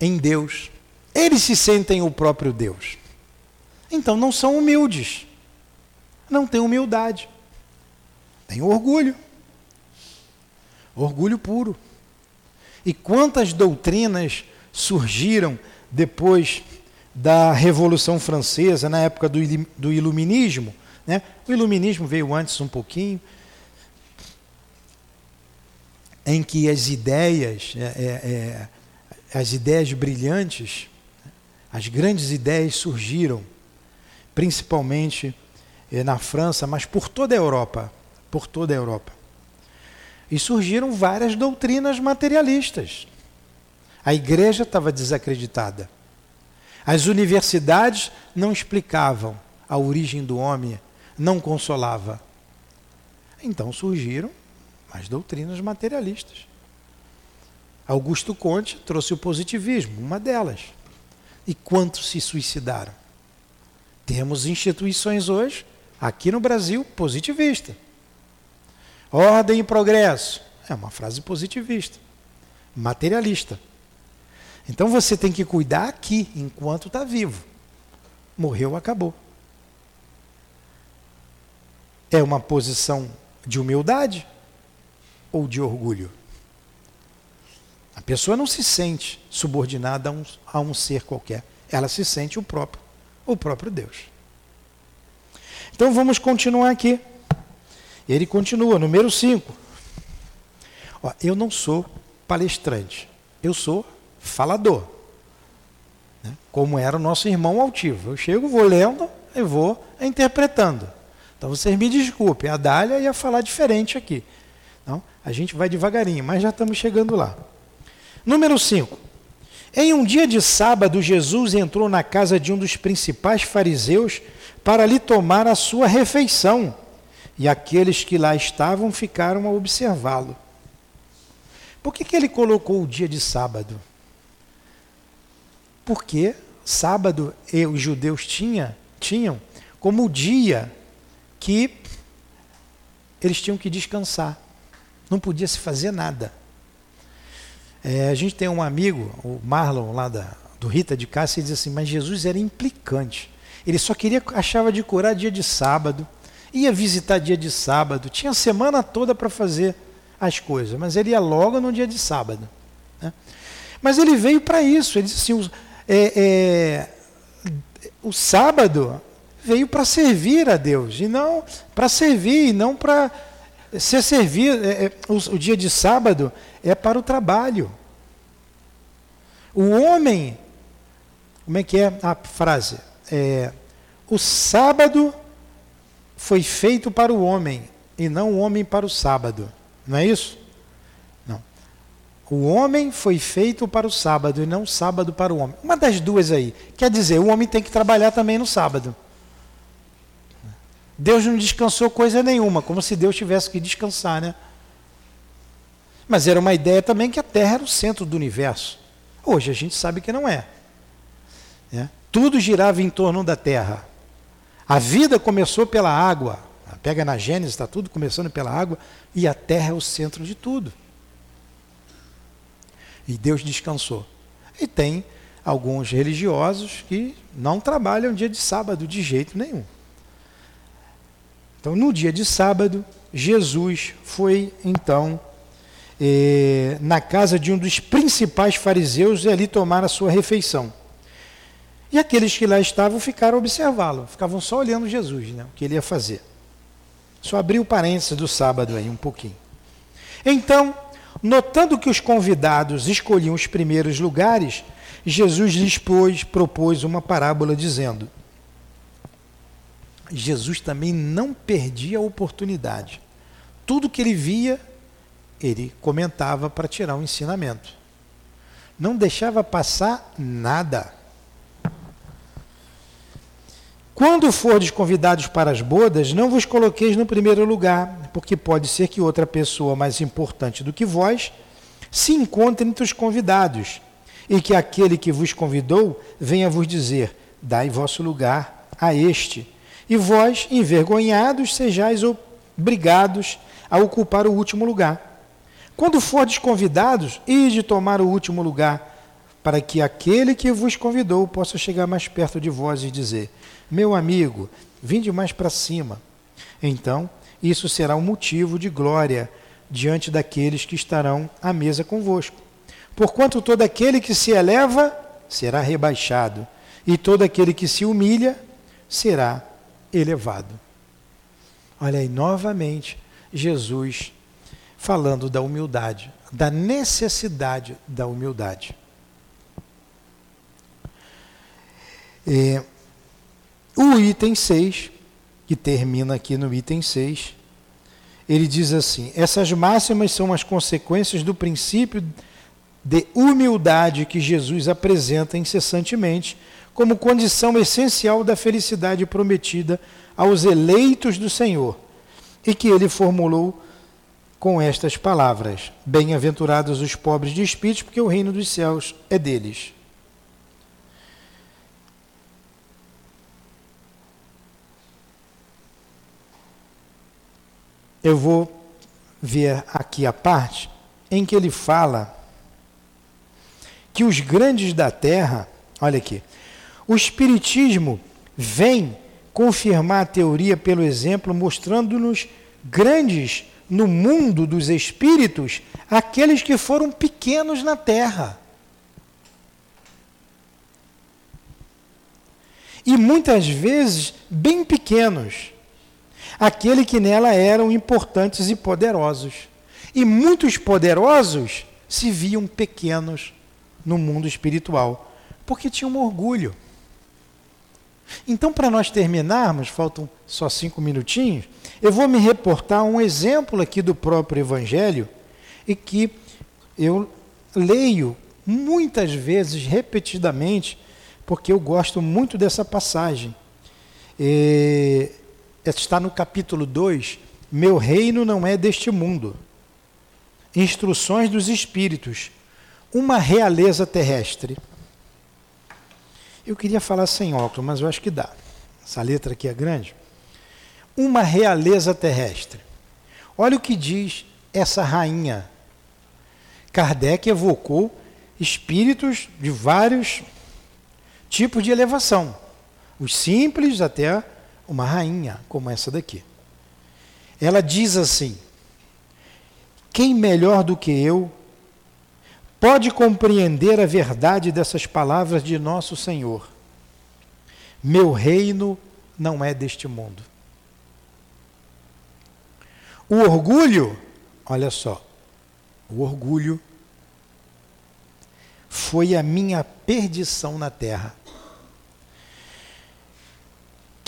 em Deus. Eles se sentem o próprio Deus. Então não são humildes. Não têm humildade. Tem orgulho. Orgulho puro. E quantas doutrinas surgiram depois da Revolução Francesa, na época do, do Iluminismo? Né? O Iluminismo veio antes um pouquinho, em que as ideias, é, é, é, as ideias brilhantes, as grandes ideias surgiram, principalmente é, na França, mas por toda a Europa, por toda a Europa. E surgiram várias doutrinas materialistas. A igreja estava desacreditada. As universidades não explicavam a origem do homem, não consolava. Então surgiram as doutrinas materialistas. Augusto Conte trouxe o positivismo, uma delas. E quantos se suicidaram? Temos instituições hoje, aqui no Brasil, positivista. Ordem e progresso. É uma frase positivista. Materialista. Então você tem que cuidar aqui, enquanto está vivo. Morreu, acabou. É uma posição de humildade? ou de orgulho? A pessoa não se sente subordinada a um, a um ser qualquer. Ela se sente o próprio, o próprio Deus. Então vamos continuar aqui. Ele continua, número 5. Eu não sou palestrante, eu sou falador. Né? Como era o nosso irmão altivo. Eu chego, vou lendo e vou interpretando. Então vocês me desculpem, a Dália ia falar diferente aqui. Então, a gente vai devagarinho, mas já estamos chegando lá. Número 5. Em um dia de sábado, Jesus entrou na casa de um dos principais fariseus para lhe tomar a sua refeição, e aqueles que lá estavam ficaram a observá-lo. Por que, que ele colocou o dia de sábado? Porque sábado os judeus tinha, tinham como o dia que eles tinham que descansar. Não podia se fazer nada. É, a gente tem um amigo, o Marlon, lá da, do Rita de Cássia, e diz assim: Mas Jesus era implicante. Ele só queria, achava de curar dia de sábado, ia visitar dia de sábado, tinha a semana toda para fazer as coisas, mas ele ia logo no dia de sábado. Né? Mas ele veio para isso, ele disse assim: é, é, o sábado veio para servir a Deus, e não para servir, e não para Ser servir, é, é, o, o dia de sábado é para o trabalho. O homem, como é que é a frase? É, o sábado foi feito para o homem e não o homem para o sábado. Não é isso? Não. O homem foi feito para o sábado e não o sábado para o homem. Uma das duas aí. Quer dizer, o homem tem que trabalhar também no sábado. Deus não descansou coisa nenhuma, como se Deus tivesse que descansar, né? Mas era uma ideia também que a Terra era o centro do universo. Hoje a gente sabe que não é. é. Tudo girava em torno da Terra. A vida começou pela água. Pega na Gênesis, está tudo começando pela água, e a Terra é o centro de tudo. E Deus descansou. E tem alguns religiosos que não trabalham dia de sábado de jeito nenhum. Então, no dia de sábado, Jesus foi então eh, na casa de um dos principais fariseus e ali tomar a sua refeição. E aqueles que lá estavam ficaram a observá-lo, ficavam só olhando Jesus, né, o que ele ia fazer. Só abriu parênteses do sábado aí um pouquinho. Então, notando que os convidados escolhiam os primeiros lugares, Jesus lhes pôs, propôs uma parábola dizendo: Jesus também não perdia a oportunidade. Tudo que ele via, ele comentava para tirar um ensinamento. Não deixava passar nada. Quando fordes convidados para as bodas, não vos coloqueis no primeiro lugar, porque pode ser que outra pessoa mais importante do que vós se encontre entre os convidados, e que aquele que vos convidou venha vos dizer: Dai vosso lugar a este e vós, envergonhados, sejais obrigados a ocupar o último lugar. Quando fordes convidados, ide tomar o último lugar, para que aquele que vos convidou possa chegar mais perto de vós e dizer: Meu amigo, vinde mais para cima. Então, isso será um motivo de glória diante daqueles que estarão à mesa convosco. Porquanto todo aquele que se eleva será rebaixado, e todo aquele que se humilha será elevado. Olha aí, novamente, Jesus falando da humildade, da necessidade da humildade. É, o item 6, que termina aqui no item 6, ele diz assim: essas máximas são as consequências do princípio de humildade que Jesus apresenta incessantemente como condição essencial da felicidade prometida aos eleitos do Senhor, e que ele formulou com estas palavras: Bem-aventurados os pobres de espírito, porque o reino dos céus é deles. Eu vou ver aqui a parte em que ele fala que os grandes da terra, olha aqui, o Espiritismo vem confirmar a teoria pelo exemplo, mostrando-nos grandes no mundo dos espíritos aqueles que foram pequenos na terra. E muitas vezes bem pequenos, aquele que nela eram importantes e poderosos. E muitos poderosos se viam pequenos no mundo espiritual, porque tinham orgulho. Então, para nós terminarmos, faltam só cinco minutinhos, eu vou me reportar um exemplo aqui do próprio Evangelho e que eu leio muitas vezes, repetidamente, porque eu gosto muito dessa passagem. Está no capítulo 2, Meu reino não é deste mundo. Instruções dos Espíritos. Uma realeza terrestre. Eu queria falar sem óculos, mas eu acho que dá. Essa letra aqui é grande. Uma realeza terrestre. Olha o que diz essa rainha. Kardec evocou espíritos de vários tipos de elevação. Os simples até uma rainha como essa daqui. Ela diz assim: Quem melhor do que eu pode compreender a verdade dessas palavras de nosso Senhor. Meu reino não é deste mundo. O orgulho, olha só, o orgulho foi a minha perdição na terra.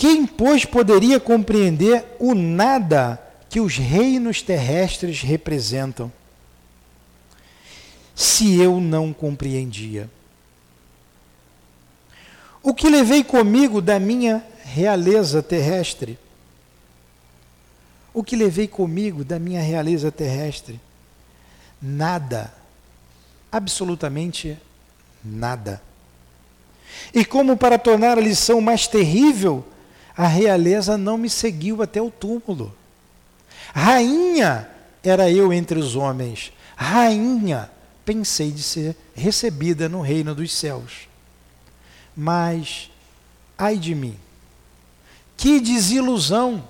Quem, pois, poderia compreender o nada que os reinos terrestres representam? se eu não compreendia? O que levei comigo da minha realeza terrestre? O que levei comigo da minha realeza terrestre? Nada. Absolutamente nada. E como para tornar a lição mais terrível, a realeza não me seguiu até o túmulo. Rainha era eu entre os homens, rainha pensei de ser recebida no reino dos céus. Mas, ai de mim, que desilusão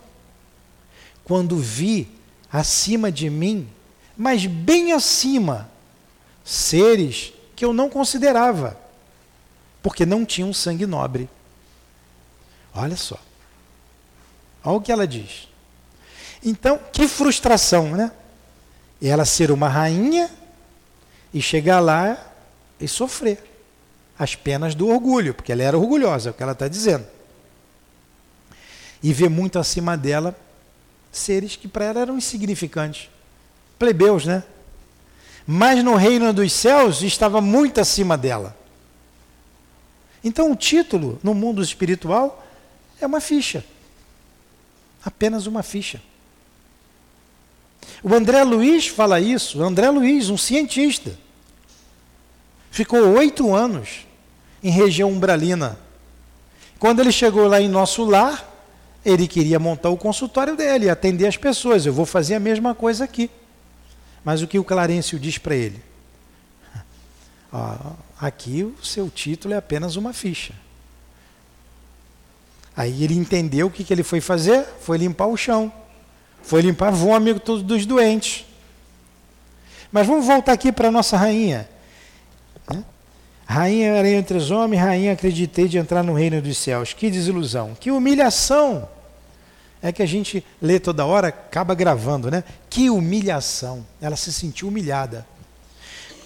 quando vi acima de mim, mas bem acima, seres que eu não considerava, porque não tinham sangue nobre. Olha só. Olha o que ela diz. Então, que frustração, né? Ela ser uma rainha e chegar lá e sofrer as penas do orgulho, porque ela era orgulhosa, é o que ela está dizendo. E ver muito acima dela seres que para ela eram insignificantes, plebeus, né? Mas no reino dos céus estava muito acima dela. Então o título no mundo espiritual é uma ficha. Apenas uma ficha. O André Luiz fala isso, o André Luiz, um cientista. Ficou oito anos em região umbralina. Quando ele chegou lá em nosso lar, ele queria montar o consultório dele, atender as pessoas. Eu vou fazer a mesma coisa aqui. Mas o que o Clarencio diz para ele? Ó, aqui o seu título é apenas uma ficha. Aí ele entendeu o que, que ele foi fazer? Foi limpar o chão. Foi limpar vômito dos doentes. Mas vamos voltar aqui para a nossa rainha. Né? Rainha era entre os homens, rainha acreditei de entrar no reino dos céus. Que desilusão, que humilhação. É que a gente lê toda hora, acaba gravando, né? Que humilhação. Ela se sentiu humilhada.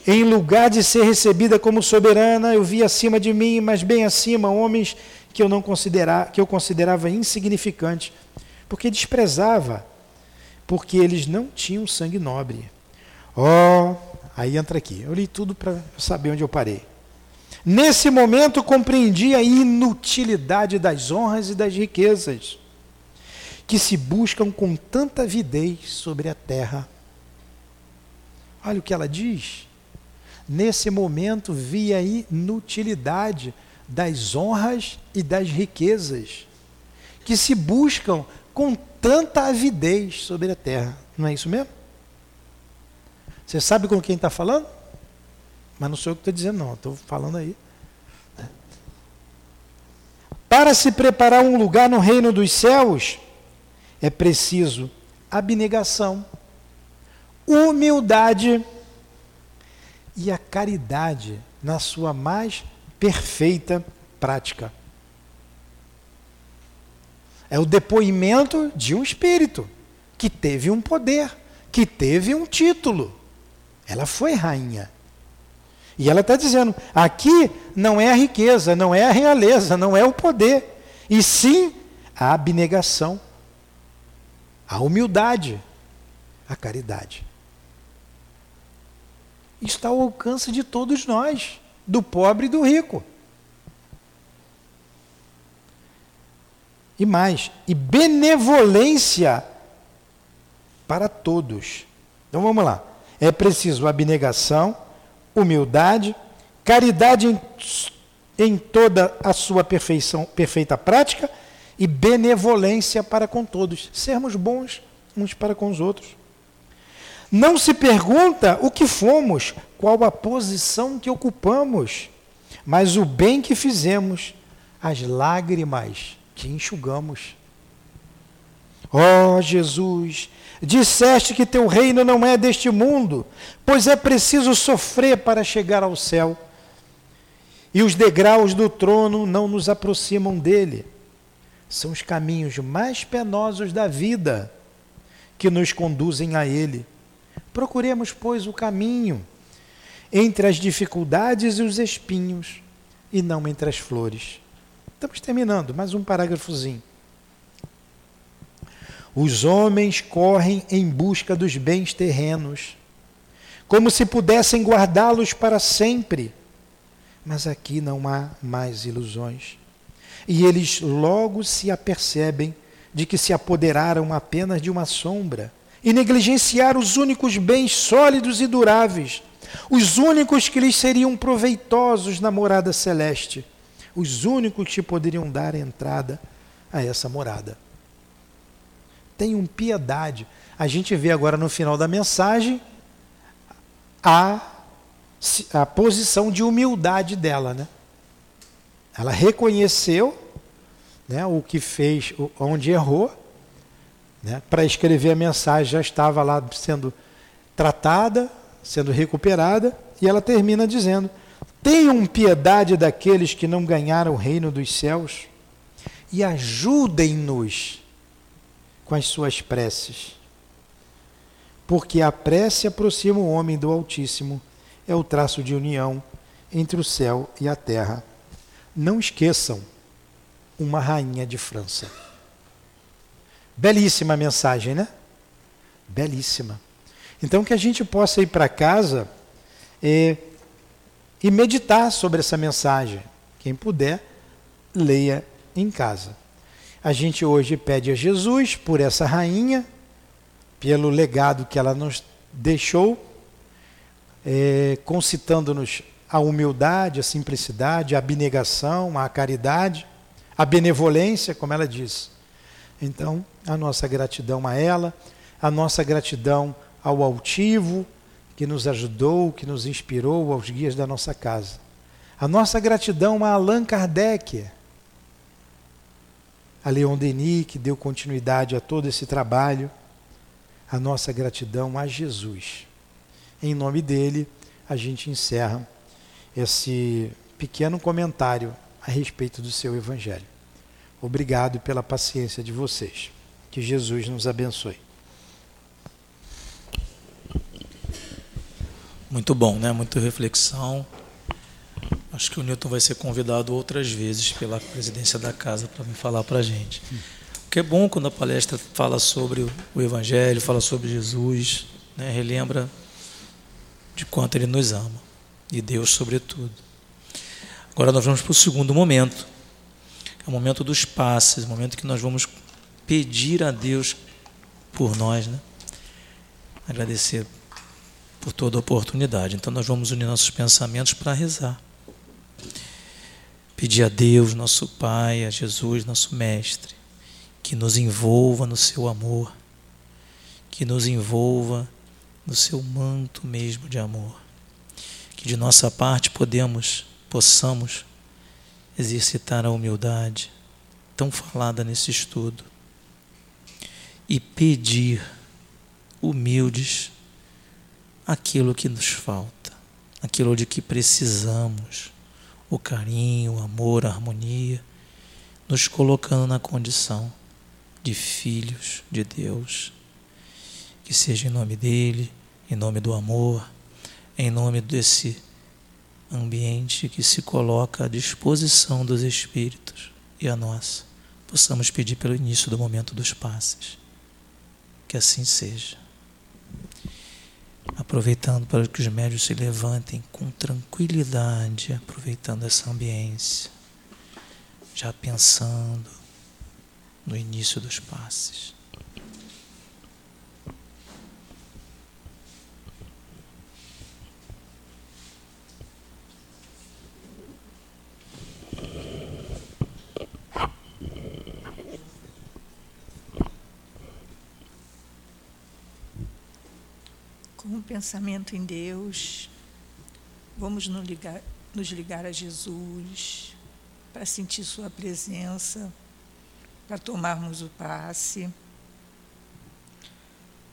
Em lugar de ser recebida como soberana, eu vi acima de mim, mas bem acima, homens que eu não considerava, que eu considerava insignificante, porque desprezava, porque eles não tinham sangue nobre. Oh, aí entra aqui. Eu li tudo para saber onde eu parei. Nesse momento compreendi a inutilidade das honras e das riquezas que se buscam com tanta avidez sobre a terra. Olha o que ela diz. Nesse momento vi a inutilidade das honras e das riquezas que se buscam com tanta avidez sobre a terra. Não é isso mesmo? Você sabe com quem está falando? Mas não sou eu que estou dizendo, não, estou falando aí. Para se preparar um lugar no reino dos céus, é preciso abnegação, humildade e a caridade na sua mais perfeita prática. É o depoimento de um espírito que teve um poder, que teve um título. Ela foi rainha. E ela está dizendo: aqui não é a riqueza, não é a realeza, não é o poder, e sim a abnegação, a humildade, a caridade. Está ao alcance de todos nós do pobre e do rico. E mais, e benevolência para todos. Então vamos lá. É preciso abnegação, humildade, caridade em, em toda a sua perfeição, perfeita prática e benevolência para com todos. Sermos bons uns para com os outros. Não se pergunta o que fomos, qual a posição que ocupamos, mas o bem que fizemos, as lágrimas que enxugamos. Ó oh, Jesus, disseste que teu reino não é deste mundo, pois é preciso sofrer para chegar ao céu. E os degraus do trono não nos aproximam dele. São os caminhos mais penosos da vida que nos conduzem a ele. Procuremos, pois, o caminho entre as dificuldades e os espinhos, e não entre as flores. Estamos terminando, mais um parágrafozinho. Os homens correm em busca dos bens terrenos, como se pudessem guardá-los para sempre. Mas aqui não há mais ilusões. E eles logo se apercebem de que se apoderaram apenas de uma sombra e negligenciar os únicos bens sólidos e duráveis, os únicos que lhes seriam proveitosos na morada celeste, os únicos que poderiam dar entrada a essa morada. Tenham piedade. A gente vê agora no final da mensagem a a posição de humildade dela, né? Ela reconheceu né, o que fez, onde errou, né, para escrever a mensagem já estava lá sendo tratada, sendo recuperada, e ela termina dizendo: Tenham piedade daqueles que não ganharam o reino dos céus e ajudem-nos com as suas preces. Porque a prece aproxima o homem do Altíssimo, é o traço de união entre o céu e a terra. Não esqueçam, uma rainha de França. Belíssima mensagem, né? Belíssima. Então que a gente possa ir para casa e, e meditar sobre essa mensagem. Quem puder, leia em casa. A gente hoje pede a Jesus por essa rainha, pelo legado que ela nos deixou, é, concitando-nos a humildade, a simplicidade, a abnegação, a caridade, a benevolência, como ela diz. Então, a nossa gratidão a ela, a nossa gratidão ao altivo que nos ajudou, que nos inspirou, aos guias da nossa casa. A nossa gratidão a Allan Kardec, a Leon Denis, que deu continuidade a todo esse trabalho. A nossa gratidão a Jesus. Em nome dele, a gente encerra esse pequeno comentário a respeito do seu Evangelho. Obrigado pela paciência de vocês. Que Jesus nos abençoe. Muito bom, né? Muita reflexão. Acho que o Newton vai ser convidado outras vezes pela presidência da casa para vir falar para a gente. O que é bom quando a palestra fala sobre o Evangelho, fala sobre Jesus, né? relembra de quanto Ele nos ama e Deus sobretudo. Agora nós vamos para o segundo momento, é o momento dos passes, o momento que nós vamos pedir a Deus por nós, né? Agradecer por toda oportunidade. Então nós vamos unir nossos pensamentos para rezar. Pedir a Deus, nosso Pai, a Jesus, nosso Mestre, que nos envolva no seu amor, que nos envolva no seu manto mesmo de amor que de nossa parte podemos, possamos exercitar a humildade tão falada nesse estudo e pedir humildes aquilo que nos falta, aquilo de que precisamos, o carinho, o amor, a harmonia, nos colocando na condição de filhos de Deus. Que seja em nome dele, em nome do amor, em nome desse ambiente que se coloca à disposição dos espíritos e a nós, possamos pedir pelo início do momento dos passes. Que assim seja. Aproveitando para que os médios se levantem com tranquilidade, aproveitando essa ambiência, já pensando no início dos passes. Com o pensamento em Deus, vamos nos ligar, nos ligar a Jesus para sentir Sua presença, para tomarmos o passe.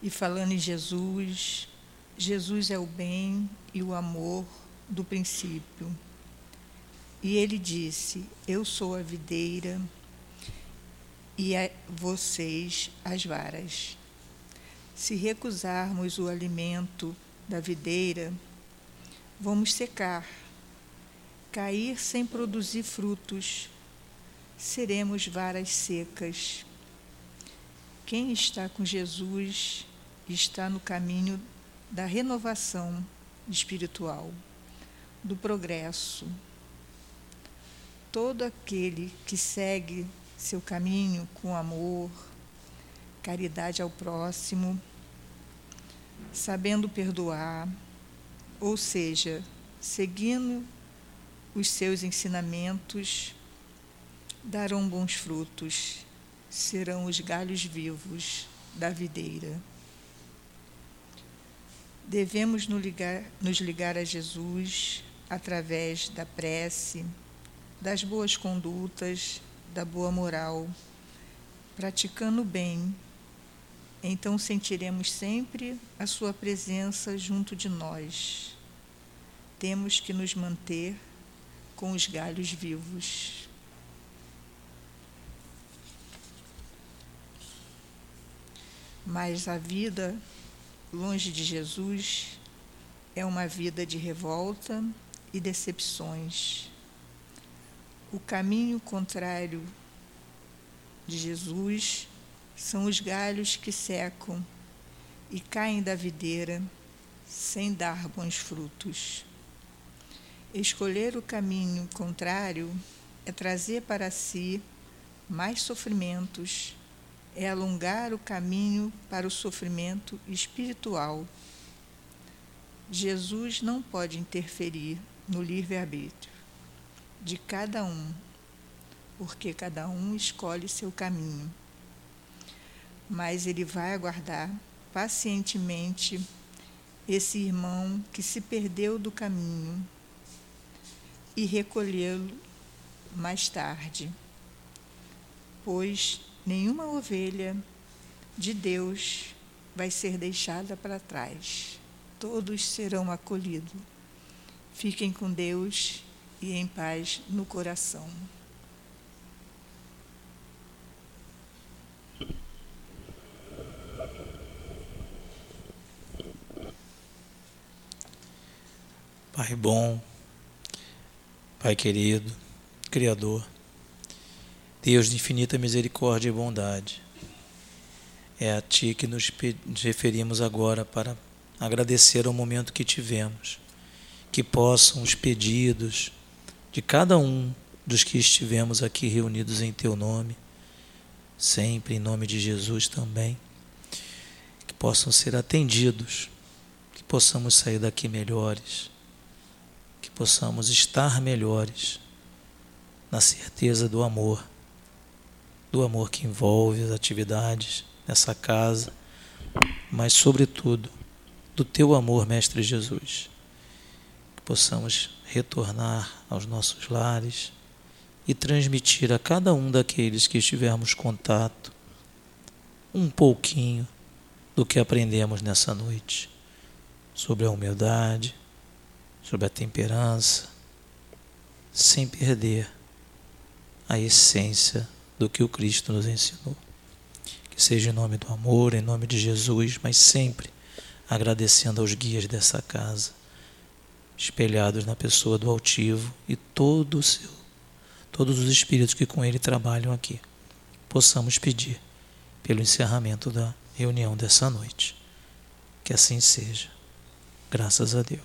E falando em Jesus, Jesus é o bem e o amor do princípio. E ele disse: Eu sou a videira e a vocês as varas. Se recusarmos o alimento da videira, vamos secar, cair sem produzir frutos, seremos varas secas. Quem está com Jesus está no caminho da renovação espiritual, do progresso. Todo aquele que segue seu caminho com amor, caridade ao próximo, sabendo perdoar, ou seja, seguindo os seus ensinamentos, darão bons frutos, serão os galhos vivos da videira. Devemos nos ligar, nos ligar a Jesus através da prece, das boas condutas, da boa moral, praticando bem. Então sentiremos sempre a Sua presença junto de nós. Temos que nos manter com os galhos vivos. Mas a vida longe de Jesus é uma vida de revolta e decepções. O caminho contrário de Jesus são os galhos que secam e caem da videira sem dar bons frutos. Escolher o caminho contrário é trazer para si mais sofrimentos, é alongar o caminho para o sofrimento espiritual. Jesus não pode interferir no livre-arbítrio de cada um, porque cada um escolhe seu caminho. Mas ele vai aguardar pacientemente esse irmão que se perdeu do caminho e recolhê-lo mais tarde, pois nenhuma ovelha de Deus vai ser deixada para trás. Todos serão acolhidos. Fiquem com Deus e em paz no coração. Pai bom, Pai querido, Criador, Deus de infinita misericórdia e bondade, é a Ti que nos referimos agora para agradecer ao momento que tivemos, que possam os pedidos de cada um dos que estivemos aqui reunidos em Teu nome, sempre em nome de Jesus também, que possam ser atendidos, que possamos sair daqui melhores que possamos estar melhores na certeza do amor, do amor que envolve as atividades nessa casa, mas, sobretudo, do teu amor, Mestre Jesus. Que possamos retornar aos nossos lares e transmitir a cada um daqueles que estivermos contato um pouquinho do que aprendemos nessa noite sobre a humildade sobre a temperança, sem perder a essência do que o Cristo nos ensinou. Que seja em nome do amor, em nome de Jesus, mas sempre agradecendo aos guias dessa casa, espelhados na pessoa do altivo e todo o seu, todos os espíritos que com ele trabalham aqui. Possamos pedir pelo encerramento da reunião dessa noite. Que assim seja. Graças a Deus.